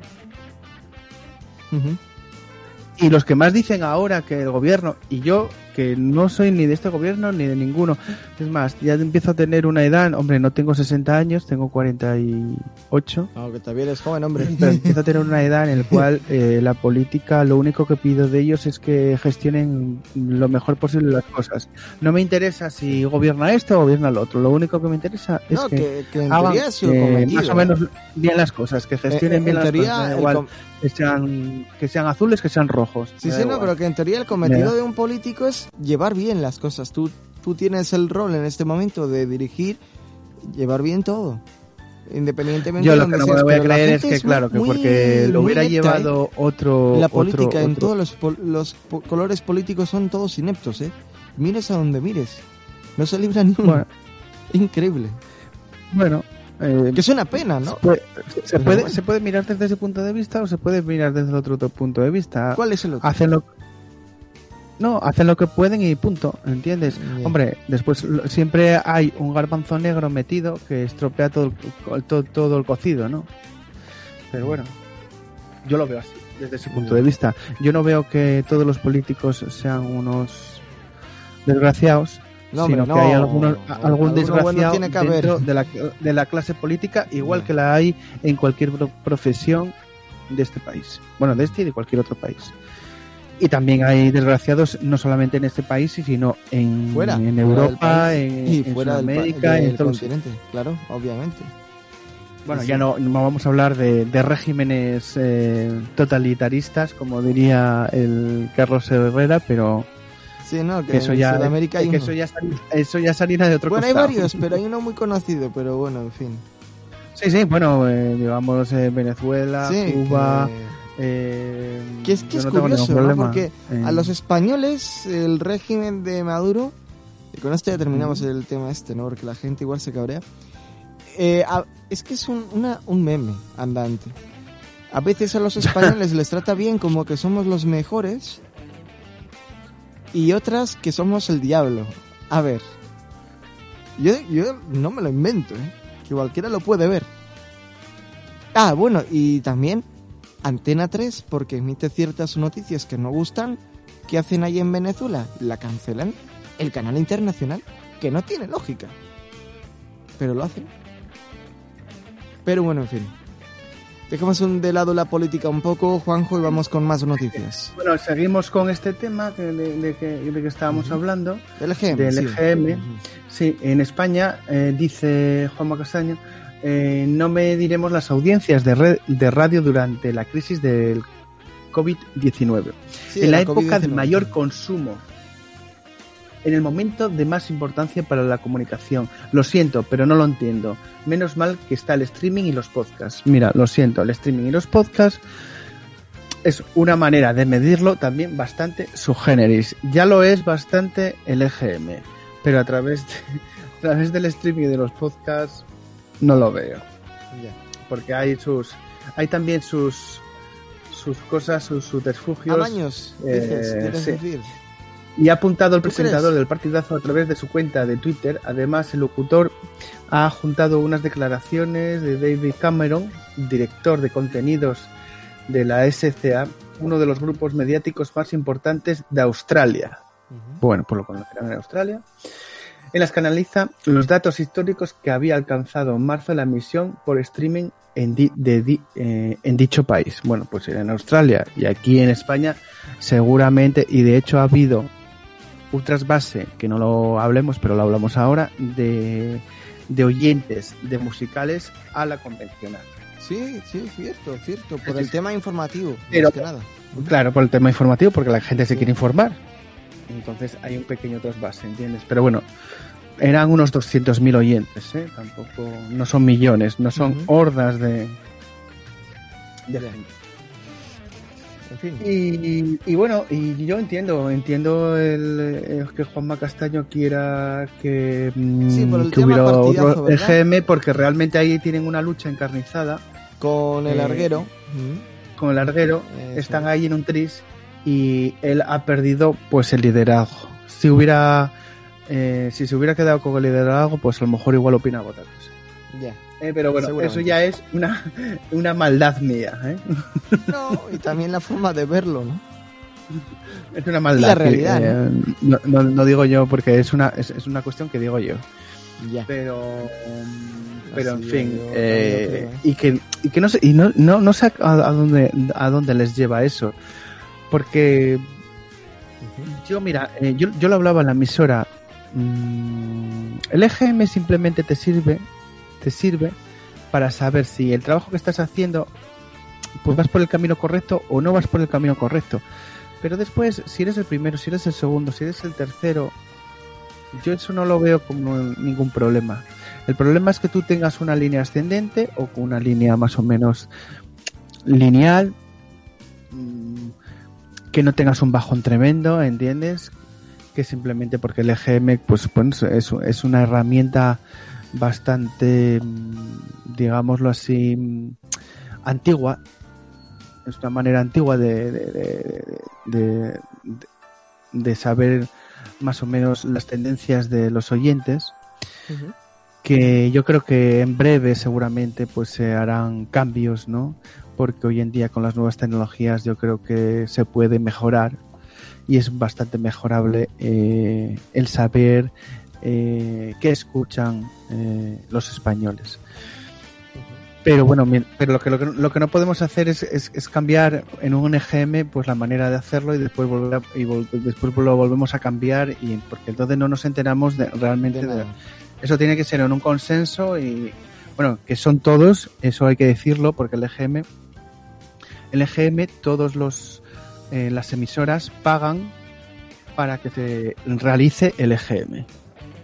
Y los que más dicen ahora que el gobierno, y yo que no soy ni de este gobierno ni de ninguno, es más, ya empiezo a tener una edad, hombre, no tengo 60 años, tengo 48. Aunque todavía eres joven, hombre. Pero empiezo a tener una edad en la cual eh, la política, lo único que pido de ellos es que gestionen lo mejor posible las cosas. No me interesa si gobierna esto o gobierna lo otro, lo único que me interesa es que, hagan eh, más o menos bien las cosas, que gestionen eh, bien las cosas. Igual, que sean, que sean azules, que sean rojos. Sí, sí, no, pero que en teoría el cometido de un político es llevar bien las cosas. Tú, tú tienes el rol en este momento de dirigir, llevar bien todo. Independientemente Yo lo que no me voy a creer es que, claro, que porque lo hubiera llevado ¿eh? otro. La política en todos los, los colores políticos son todos ineptos, ¿eh? Mires a donde mires. No se libra ni uno. Increíble. Bueno, eh, que es una pena, ¿no? Se puede, se puede, mirar desde ese punto de vista o se puede mirar desde el otro, punto de vista. ¿Cuál es el otro? Hacen lo, no, hacen lo que pueden y punto, ¿entiendes? Hombre, después siempre hay un garbanzo negro metido que estropea todo el, todo, el cocido, ¿no? Pero bueno, yo lo veo así, desde ese punto de vista. Yo no veo que todos los políticos sean unos desgraciados, sino que hay algunos, algún desgraciado dentro de la, de la clase política, igual que la hay en cualquier profesión de este país. Bueno, de este y de cualquier otro país. Y también hay desgraciados no solamente en este país, sino en, en Europa, en, y fuera América, en todo el continente, claro, obviamente. Bueno, ya no, no, vamos a hablar de, de regímenes eh, totalitaristas, como diría el Carlos Herrera, pero Sí, no, que, eso ya, Sudamérica hay que eso ya eso ya de otro Bueno, hay varios, pero hay uno muy conocido, pero bueno, en fin. Sí, sí, bueno, eh, digamos eh, Venezuela, Cuba. Eh, que es que es curioso, ¿no? Porque a los españoles el régimen de Maduro, y con esto ya terminamos el tema este, ¿no? Porque la gente igual se cabrea. Eh, es que es un, una, un meme andante. A veces a los españoles les trata bien como que somos los mejores y otras que somos el diablo. A ver, yo, yo no me lo invento, ¿eh? que cualquiera lo puede ver. Ah, bueno, y también Antena 3 porque emite ciertas noticias que no gustan. ¿Qué hacen ahí en Venezuela? La cancelan. El canal internacional. que no tiene lógica. Pero lo hacen. Pero bueno, en fin. Dejamos de lado la política un poco, Juanjo, y vamos con más noticias. Bueno, seguimos con este tema de, de, que, estábamos hablando. Del EGM. Del EGM. Sí, en España, eh, dice Juanma Castaño, eh, no mediremos las audiencias de, de radio durante la crisis del COVID-19. en la, época de mayor consumo en el momento de más importancia para la comunicación. Lo siento, pero no lo entiendo. Menos mal que está el streaming y los podcasts. Mira, lo siento, el streaming y los podcasts es una manera de medirlo también bastante subgéneris. Ya lo es bastante el EGM, pero a través, a través del streaming y de los podcasts no lo veo. Porque hay sus hay también sus sus cosas, sus subterfugios. Amaños, dices, eh, decir. Y ha apuntado el presentador del partidazo a través de su cuenta de Twitter. Además, el locutor ha juntado unas declaraciones de David Cameron, director de contenidos de la SCA, uno de los grupos mediáticos más importantes de Australia. Bueno, pues lo conocerán en Australia. En las que analiza los datos históricos que había alcanzado en marzo la emisión por streaming en, eh, en dicho país. Bueno, pues en Australia y aquí en España seguramente, y de hecho ha habido Ultras Base, que no lo hablemos, pero lo hablamos ahora, de, de oyentes de musicales a la convencional. Sí, sí, cierto, cierto, por el tema informativo, pero, que nada. Claro, por el tema informativo, porque la gente se quiere informar. Entonces hay un pequeño trasvase, ¿entiendes? Pero bueno, eran unos 200.000 oyentes, ¿eh? Tampoco, no son millones, no son hordas de, de gente. Y, bueno, y yo entiendo, entiendo el, que Juanma Castaño quiera que, mm, hubiera otro EGM porque realmente ahí tienen una lucha encarnizada. Con el arguero. Con el arguero. Están ahí en un tris y él ha perdido pues el liderazgo. Si hubiera, eh, si se hubiera quedado con el liderazgo, pues a lo mejor igual opina otra cosa. Ya. Eh, pero bueno, eso ya es una, una maldad mía. ¿eh? No, y también la forma de verlo, ¿no? Es una maldad. la realidad. Eh, ¿no? No, digo yo porque es una, es, una cuestión que digo yo. Ya. Pero. Pero en fin. eh, y, que, y que no sé, y no, no, no sé a, dónde, a dónde les lleva eso. Porque. Yo, mira, eh, yo, yo lo hablaba en la emisora. Mm, el EGM simplemente te sirve te sirve para saber si el trabajo que estás haciendo pues vas por el camino correcto o no vas por el camino correcto. Pero después, si eres el primero, si eres el segundo, si eres el tercero, yo eso no lo veo como ningún problema. El problema es que tú tengas una línea ascendente o con una línea más o menos lineal, que no tengas un bajón tremendo, ¿entiendes? Que simplemente porque el EGM pues, pues es, es una herramienta bastante, mm, digámoslo así, mm, antigua. Es una manera antigua de, de, de, saber más o menos las tendencias de los oyentes. Que yo creo que en breve seguramente pues se harán cambios, ¿no? Porque hoy en día con las nuevas tecnologías yo creo que se puede mejorar y es bastante mejorable eh, el saber eh, que escuchan eh, los españoles. Pero bueno, pero lo que, lo que, no podemos hacer es, es, cambiar en un EGM pues la manera de hacerlo y después volver y después lo volvemos a cambiar y porque entonces no nos enteramos de, realmente de, eso tiene que ser en un consenso y bueno que son todos eso hay que decirlo porque el EGM el EGM todos los eh, las emisoras pagan para que se realice el EGM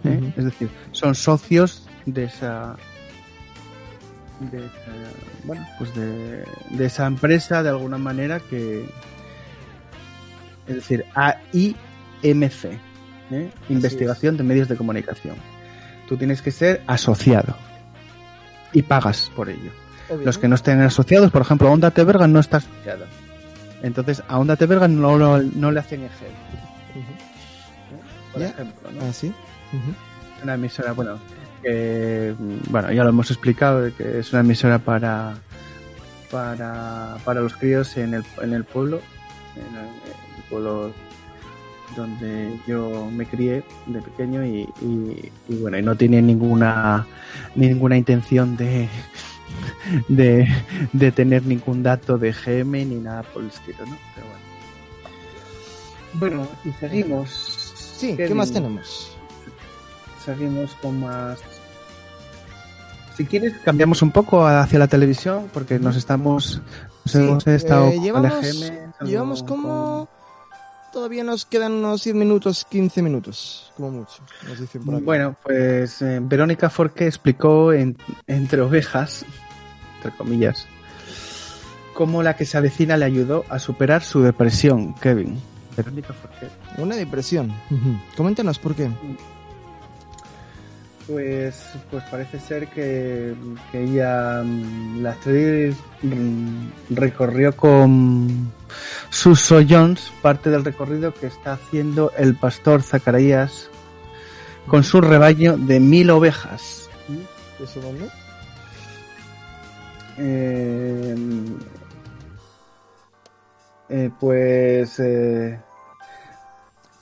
¿eh? Es decir, son socios de esa, de bueno, pues de, esa empresa de alguna manera que, es decir, AIMC, ¿eh? Investigación de Medios de Comunicación. Tú tienes que ser asociado y pagas por ello. Los que no estén asociados, por ejemplo, Onda Teberga no está asociada. Entonces, a Onda Teberga no, no, le hacen ejemplo. Por ejemplo, ¿no? ¿Ah, sí? Una emisora, bueno, que, bueno, ya lo hemos explicado, que es una emisora para, para, para los críos en el, en el pueblo, en el, pueblo donde yo me crié de pequeño y, bueno, y no tiene ninguna ninguna intención de, de, tener ningún dato de GM ni nada por el estilo, ¿no? Pero bueno. Bueno, y seguimos. Sí, ¿qué, más tenemos? Seguimos con más si quieres, cambiamos un poco hacia la televisión porque nos estamos. hemos estado eh, llevamos, como. Todavía nos quedan unos 10 minutos, 15 minutos, como mucho. Bueno, pues eh, Verónica Forqué explicó entre ovejas, entre comillas, cómo la que se avecina le ayudó a superar su depresión, Kevin. Verónica Forqué. Una depresión. Coméntanos por qué. Pues, pues parece ser que, que ella, mm, la actriz, mm, recorrió con sus Jones parte del recorrido que está haciendo el pastor Zacarías con su rebaño de mil ovejas. ¿Eso dónde? Eh, eh, pues eh,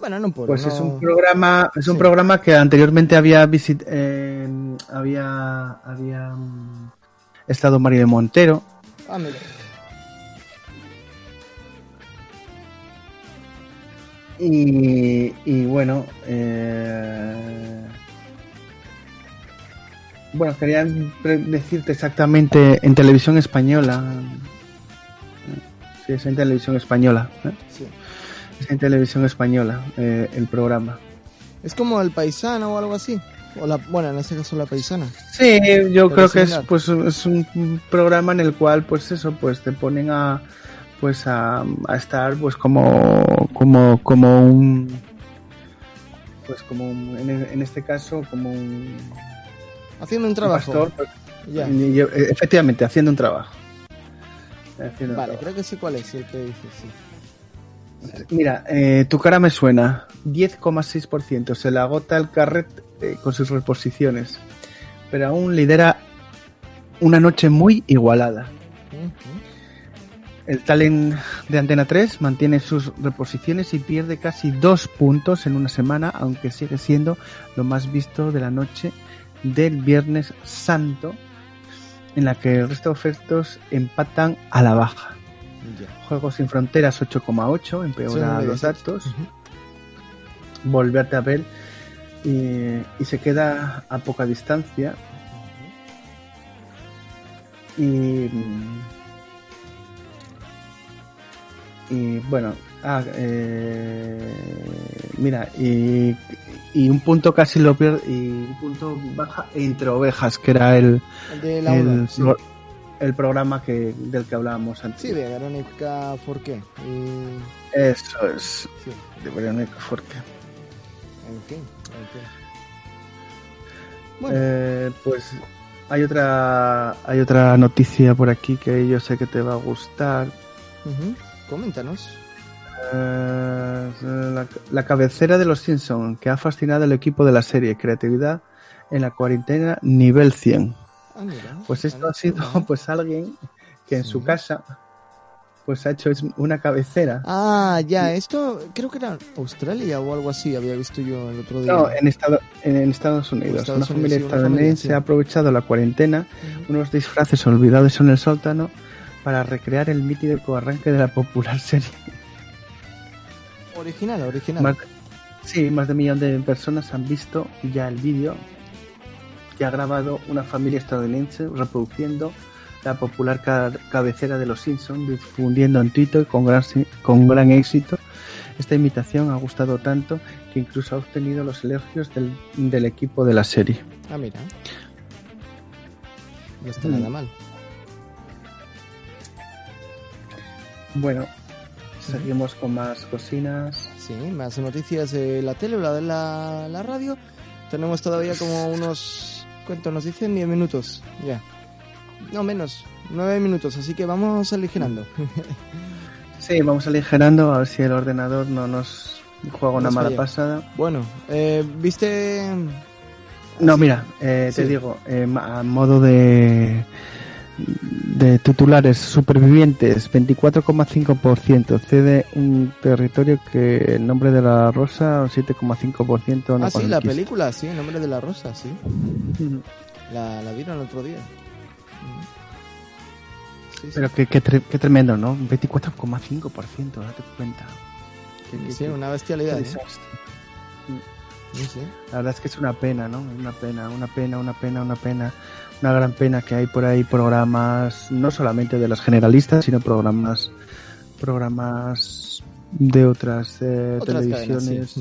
bueno, no Pues es un programa, es un programa que anteriormente había visit, eh, había había mm, estado Mario de Montero. Ah, mira. Y, y bueno, eh, bueno, quería decirte exactamente en televisión española. Sí, es en televisión española. ¿eh? Sí en televisión española eh, el programa. ¿Es como El Paisano o algo así? O la, bueno, en este caso La Paisana. Sí, yo creo que es, pues, es un programa en el cual, pues eso, pues te ponen a pues a, estar pues como como como un pues como en, este caso como un haciendo un trabajo pues, efectivamente haciendo un trabajo vale creo que sí cuál es el que dice sí Mira, eh, tu cara me suena. 10,6%. Se le agota el carret eh, con sus reposiciones. Pero aún lidera una noche muy igualada. El talent de Antena 3 mantiene sus reposiciones y pierde casi dos puntos en una semana, aunque sigue siendo lo más visto de la noche del Viernes Santo, en la que el resto de ofertos empatan a la baja. Juegos sin Fronteras 8,8, empeora los datos. Volverte a ver y, se queda a poca distancia. Y, y bueno, ah, eh, mira, y, y, un punto casi lo pierde, y un punto baja entre ovejas, que era el, el, el programa que del que hablábamos antes. Sí, de Verónica Forqué. Eso es, de Verónica Forqué. Ok, Bueno. Eh, pues hay otra hay otra noticia por aquí que yo sé que te va a gustar. Coméntanos. La, la, cabecera de los Simpsons que ha fascinado al equipo de la serie Creatividad en la cuarentena nivel 100. Ah, pues esto ha sido pues alguien que en su casa pues ha hecho una cabecera. Ah, ya, esto creo que era Australia o algo así, había visto yo el otro día. No, en, Estado, en Estados Unidos. una familia estadounidense ha aprovechado la cuarentena, unos disfraces olvidados en el sótano, para recrear el mítico arranque de la popular serie. Original, original. sí, más de un millón de personas han visto ya el vídeo que ha grabado una familia estadounidense reproduciendo la popular cabecera de los Simpsons, difundiendo en Twitter con gran, con gran éxito. Esta imitación ha gustado tanto que incluso ha obtenido los elogios del, equipo de la serie. Ah, mira. No está nada mm. mal. Bueno, seguimos con más cocinas. Sí, más noticias de la tele o la de la, la radio. Tenemos todavía como unos ¿Cuánto nos dicen? 10 minutos, ya. No, menos, 9 minutos, así que vamos aligerando. sí, vamos aligerando, a ver si el ordenador no nos juega una mala pasada. Bueno, eh, ¿viste...? No, mira, eh, te digo, eh, a modo de de titulares supervivientes 24,5%, cede un territorio que el nombre de la rosa 7,5% no Ah, sí, la película, sí, el nombre de la rosa, sí. la, la vieron el otro día. Pero qué, qué, tremendo, ¿no? 24,5%, date cuenta. sí, una bestialidad. ¿eh? La verdad es que es una pena, ¿no? Una pena, una pena, una pena, una pena. Una gran pena que hay por ahí programas, no solamente de los generalistas, sino programas programas de otras, eh, televisiones,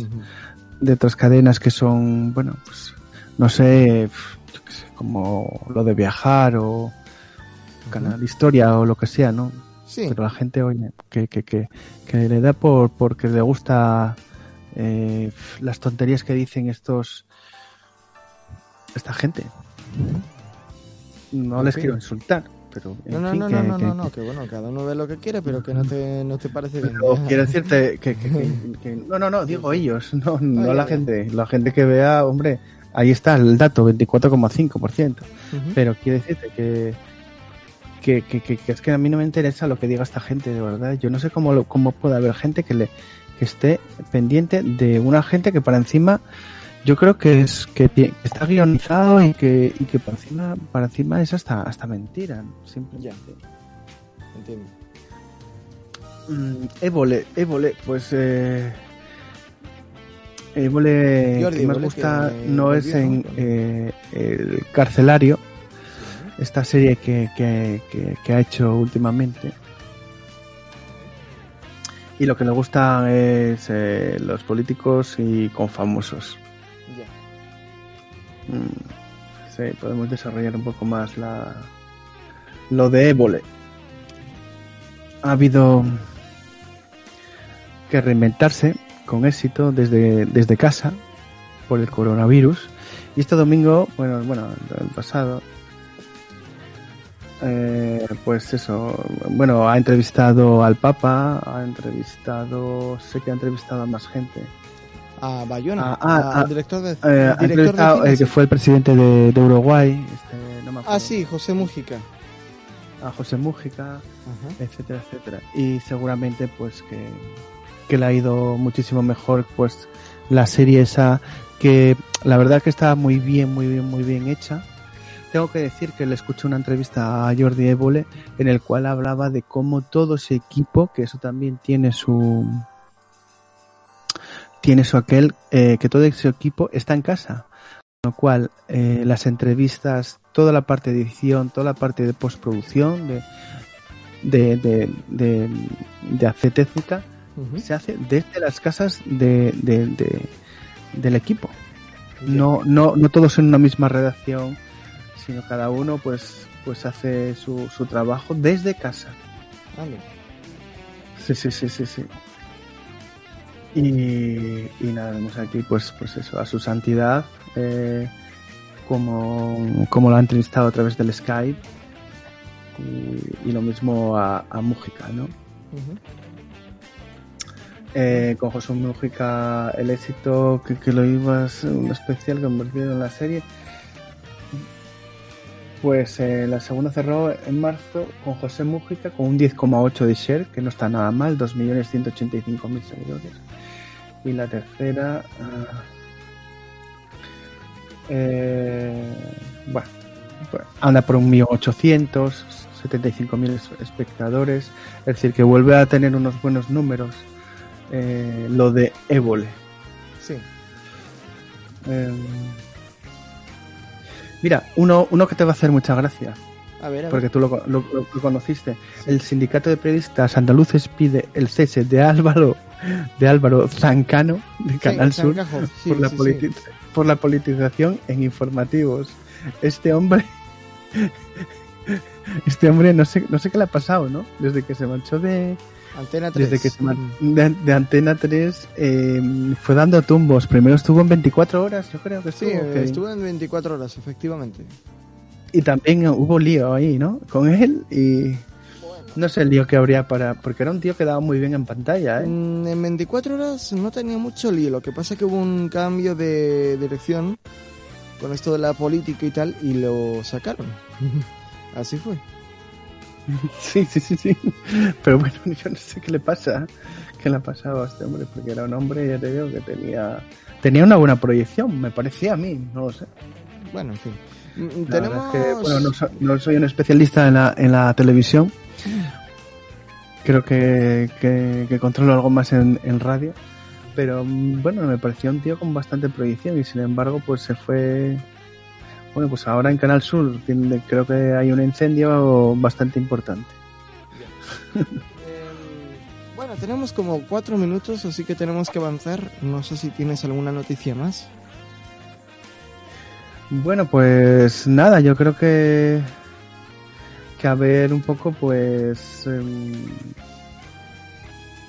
de otras cadenas que son, bueno, pues no sé, como lo de viajar o canal historia o lo que sea, ¿no? Sí. Pero la gente, oye, que, que, que, que le da por porque le gusta eh, las tonterías que dicen estos esta gente. No les quiero insultar, pero no, no, no, no, no, no, que bueno, cada uno ve lo que quiere, pero que no te, no te parece bien. quiero decirte que, que, no, no, no, digo ellos, no, no la gente, la gente que vea, hombre, ahí está el dato, 24,5%, pero quiero decirte que que, que, que, es que a mí no me interesa lo que diga esta gente, de verdad. Yo no sé cómo, cómo puede haber gente que le que esté pendiente de una gente que para encima yo creo que es que está guionizado y que, y que para encima para encima es hasta hasta mentira simplemente. Entiendo. Mm, Évole Évole pues eh, Évole que me gusta no es en eh, el carcelario esta serie que, que, ha hecho últimamente. Y lo que le gusta es eh, los políticos y con famosos. Mm, sí, podemos desarrollar un poco más la lo de Évole. Ha habido que reinventarse con éxito desde, desde casa por el coronavirus. Y este domingo, bueno, bueno, el pasado, eh, pues eso, bueno, ha entrevistado al Papa, ha entrevistado, sé que ha entrevistado a más gente. A Bayona, al director de, eh, director el que fue el presidente de, Uruguay. Este, no ah, sí, José Mújica. A José Mújica, etcétera, etcétera. Y seguramente pues que, que le ha ido muchísimo mejor pues la serie esa que la verdad que está muy bien, muy bien, muy bien hecha tengo que decir que le escuché una entrevista a Jordi Évole en el cual hablaba de cómo todo ese equipo, que eso también tiene su tiene su aquel, eh, que todo ese equipo está en casa. Con lo cual, eh, las entrevistas, toda la parte de edición, toda la parte de postproducción, de, de, de, de, de se hace desde las casas de, de, del equipo. No, no, no todos en una misma redacción, sino cada uno pues pues hace su, su trabajo desde casa. Vale. Sí, sí, sí, sí, sí. Y, y nada, vemos aquí pues pues eso, a su santidad, eh, como, como lo han entrevistado a través del Skype, y, lo mismo a, a Mújica, ¿no? eh, con José Mújica el éxito que, que lo ibas un especial convertido en la serie pues eh, la segunda cerró en marzo con José Mújica con un 10,8 de share, que no está nada mal, 2.185.000 seguidores. Y la tercera, ah, eh, bueno, pues, anda por 1.800.075.000 espectadores, es decir, que vuelve a tener unos buenos números. Eh, lo de Évole. Sí. Em, Mira, uno, uno que te va a hacer mucha gracia. A ver, Porque tú lo, conociste. El sindicato de periodistas andaluces pide el cese de Álvaro de Álvaro Zancano de Canal Sur por, la por la politización en informativos. Este hombre este hombre no sé no sé qué le ha pasado, ¿no? Desde que se marchó de Antena 3. Desde que se de, Antena 3 eh, fue dando tumbos. Primero estuvo en 24 horas, yo creo que Sí, estuvo en 24 horas, efectivamente. Y también hubo lío ahí, ¿no? Con él y... No sé el lío que habría para... Porque era un tío que daba muy bien en pantalla, ¿eh? Mm, en 24 horas no tenía mucho lío. Lo que pasa es que hubo un cambio de dirección con esto de la política y tal y lo sacaron. Así fue. Sí, sí, sí, sí. Pero bueno, yo no sé qué le pasa. ¿Qué le ha pasado a este hombre? Porque era un hombre, ya te digo, que tenía, tenía una buena proyección, me parecía a mí, no lo sé. Bueno, en fin. Mm, La Tenemos... es que, bueno, no, no soy un especialista en la, en la televisión. Creo que, que, que controlo algo más en, en radio. Pero mm, bueno, me pareció un tío con bastante proyección y sin embargo pues se fue... Bueno, pues ahora en Canal Sur tiene- creo que hay un incendio bastante importante. Eh, Bueno, tenemos como cuatro minutos, así que tenemos que avanzar. No sé si tienes alguna noticia más. Bueno, pues nada, yo creo que a ver un poco, pues em,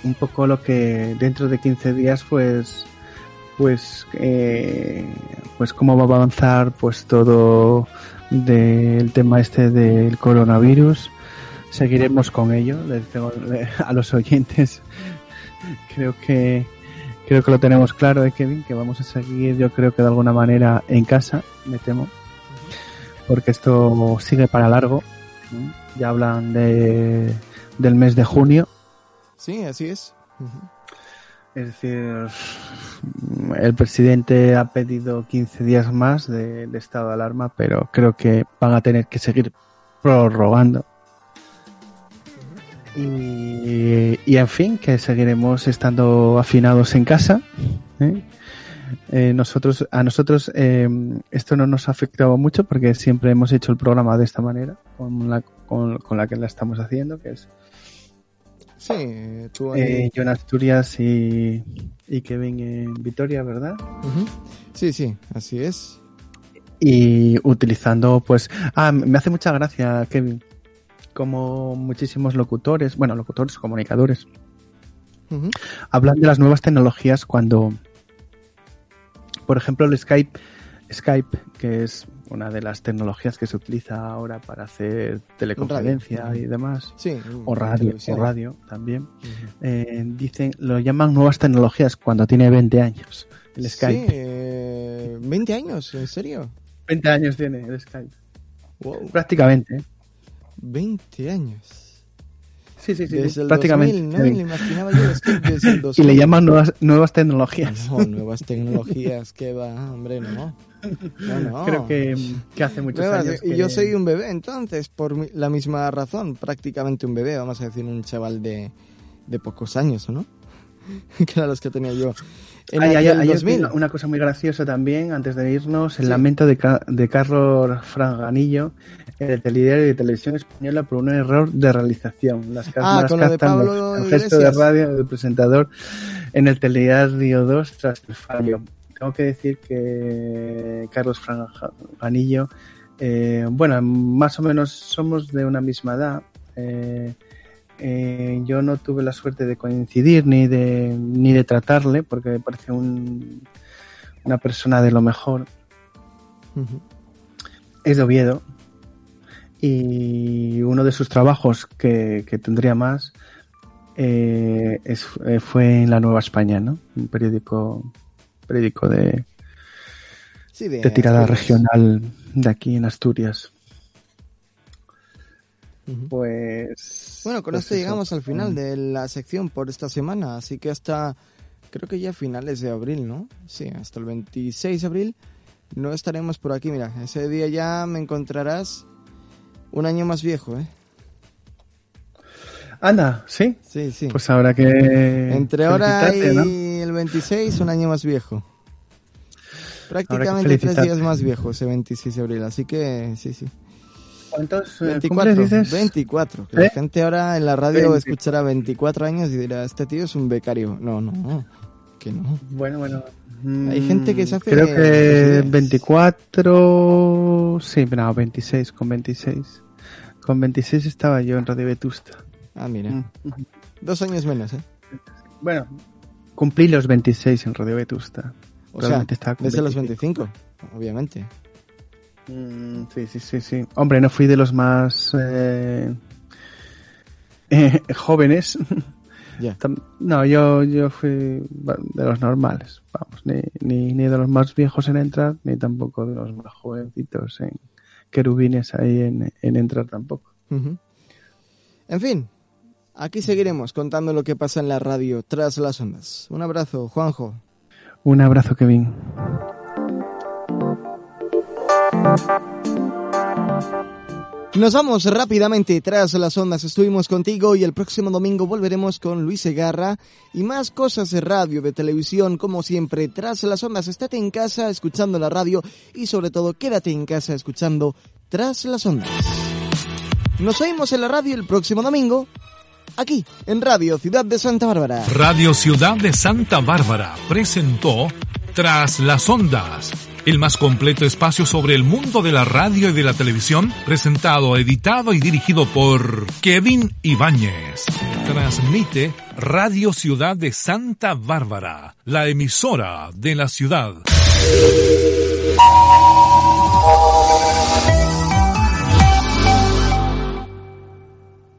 un poco lo que dentro de 15 días, pues pues eh, pues cómo va a avanzar pues todo del tema este del coronavirus. Seguiremos con ello, les tengo- a los oyentes. Creo que creo que lo tenemos claro, ¿eh, Kevin, que vamos a seguir, yo creo que de alguna manera en casa, me temo, porque esto sigue para largo. Ya hablan de, del mes de junio, Sí, así es. Es decir, el presidente ha pedido 15 días más de, de estado de alarma, pero creo que van a tener que seguir prorrogando. Y, y en fin, que seguiremos estando afinados en casa. ¿eh? Eh, nosotros, a nosotros eh, esto no nos ha afectado mucho porque siempre hemos hecho el programa de esta manera, con la, con, con la que la estamos haciendo, que es Sí, tú ahí- eh, yo en Asturias y, y Kevin en Vitoria, ¿verdad? Sí, sí, así es. Y utilizando, pues, ah, me hace mucha gracia, Kevin, como muchísimos locutores, bueno, locutores, comunicadores, Ujú. hablan de las nuevas tecnologías cuando, por ejemplo, el Skype, Skype, que es una de las tecnologías que se utiliza ahora para hacer teleconferencia Radio. y demás, Sí. o radio, o radio también, eh, dicen, lo llaman nuevas tecnologías cuando tiene 20 años. El Skype. Sí, eh, 20 años, ¿en serio? 20 años tiene el Skype. Wow, Prácticamente. ¿eh? 20 años. Sí, sí, sí. Desde el prácticamente. 2000, ¿no? Me imaginaba yo desde el y 2000. le llaman nuevas, nuevas tecnologías. No, nuevas tecnologías, que va, hombre, no. No, no. Creo que, que hace muchos Nuevas, años. y que- yo soy un bebé, entonces, por mi- la misma razón, prácticamente un bebé, vamos a decir, un chaval de, de pocos años, ¿o ¿no? que eran los que tenía yo. En Hay, hay- aquel hay 2000. una, cosa muy graciosa también, antes de irnos, el Sí. lamento de, de Carlos Franganillo, el telediario de televisión española, por un error de realización. Las cámaras Ah, captan Pablo el gesto de radio del presentador en el telediario 2 tras el fallo. Tengo que decir que Carlos Franganillo, eh, bueno, más o menos somos de una misma edad. eh, eh, yo no tuve la suerte de coincidir ni de ni de tratarle porque me parece un, una persona de lo mejor. Es de Oviedo. Y uno de sus trabajos que, que tendría más eh, es- eh, fue en la Nueva España no un periódico periódico de, Sí, de de tirada Asturias. regional de aquí en Asturias Pues Bueno, con pues esto eso. llegamos al final de la sección por esta semana, así que hasta creo que ya finales de abril, ¿no? Sí, hasta el 26 de abril no estaremos por aquí. Mira, ese día ya me encontrarás un año más viejo, ¿eh? anda sí Sí, sí. pues habrá que Entre ahora y el 26, un año más viejo. Prácticamente tres días más viejo ese 26 de abril, así que sí, sí. ¿Cuántos eh, 24, cumples, dices? 24. Que la ¿Eh? gente ahora en la radio 20. escuchará 24 años y dirá, este tío es un becario. No, no, que no. Bueno, bueno. Hay mm, gente que se hace Creo que ideas. 24. Sí, no, 26, con 26. Con 26 estaba yo en Radio Vetusta. Ah, mira. Mm. Dos años menos, ¿eh? Bueno, cumplí los 26 en Radio Vetusta. O sea, Realmente con desde los 25, obviamente. Mm, sí, sí, sí, sí. Hombre, no fui de los más eh, eh, jóvenes. No, yo, yo fui de los normales, vamos, ni, ni, ni de los más viejos en entrar, ni tampoco de los más jovencitos en querubines ahí en, en entrar tampoco. En fin, aquí seguiremos contando lo que pasa en la radio tras las ondas. Un abrazo, Juanjo. Un abrazo, Kevin. Nos vamos rápidamente tras las ondas. Estuvimos contigo y el próximo domingo volveremos con Luis Segarra y más cosas de radio, de televisión, como siempre, tras las ondas. Estate en casa escuchando la radio y sobre todo quédate en casa escuchando tras las ondas. Nos oímos en la radio el próximo domingo, aquí, en Radio Ciudad de Santa Bárbara. Radio Ciudad de Santa Bárbara presentó Tras las ondas el más completo espacio sobre el mundo de la radio y de la televisión, presentado, editado y dirigido por Kevin Ibáñez. Transmite Radio Ciudad de Santa Bárbara, la emisora de la ciudad.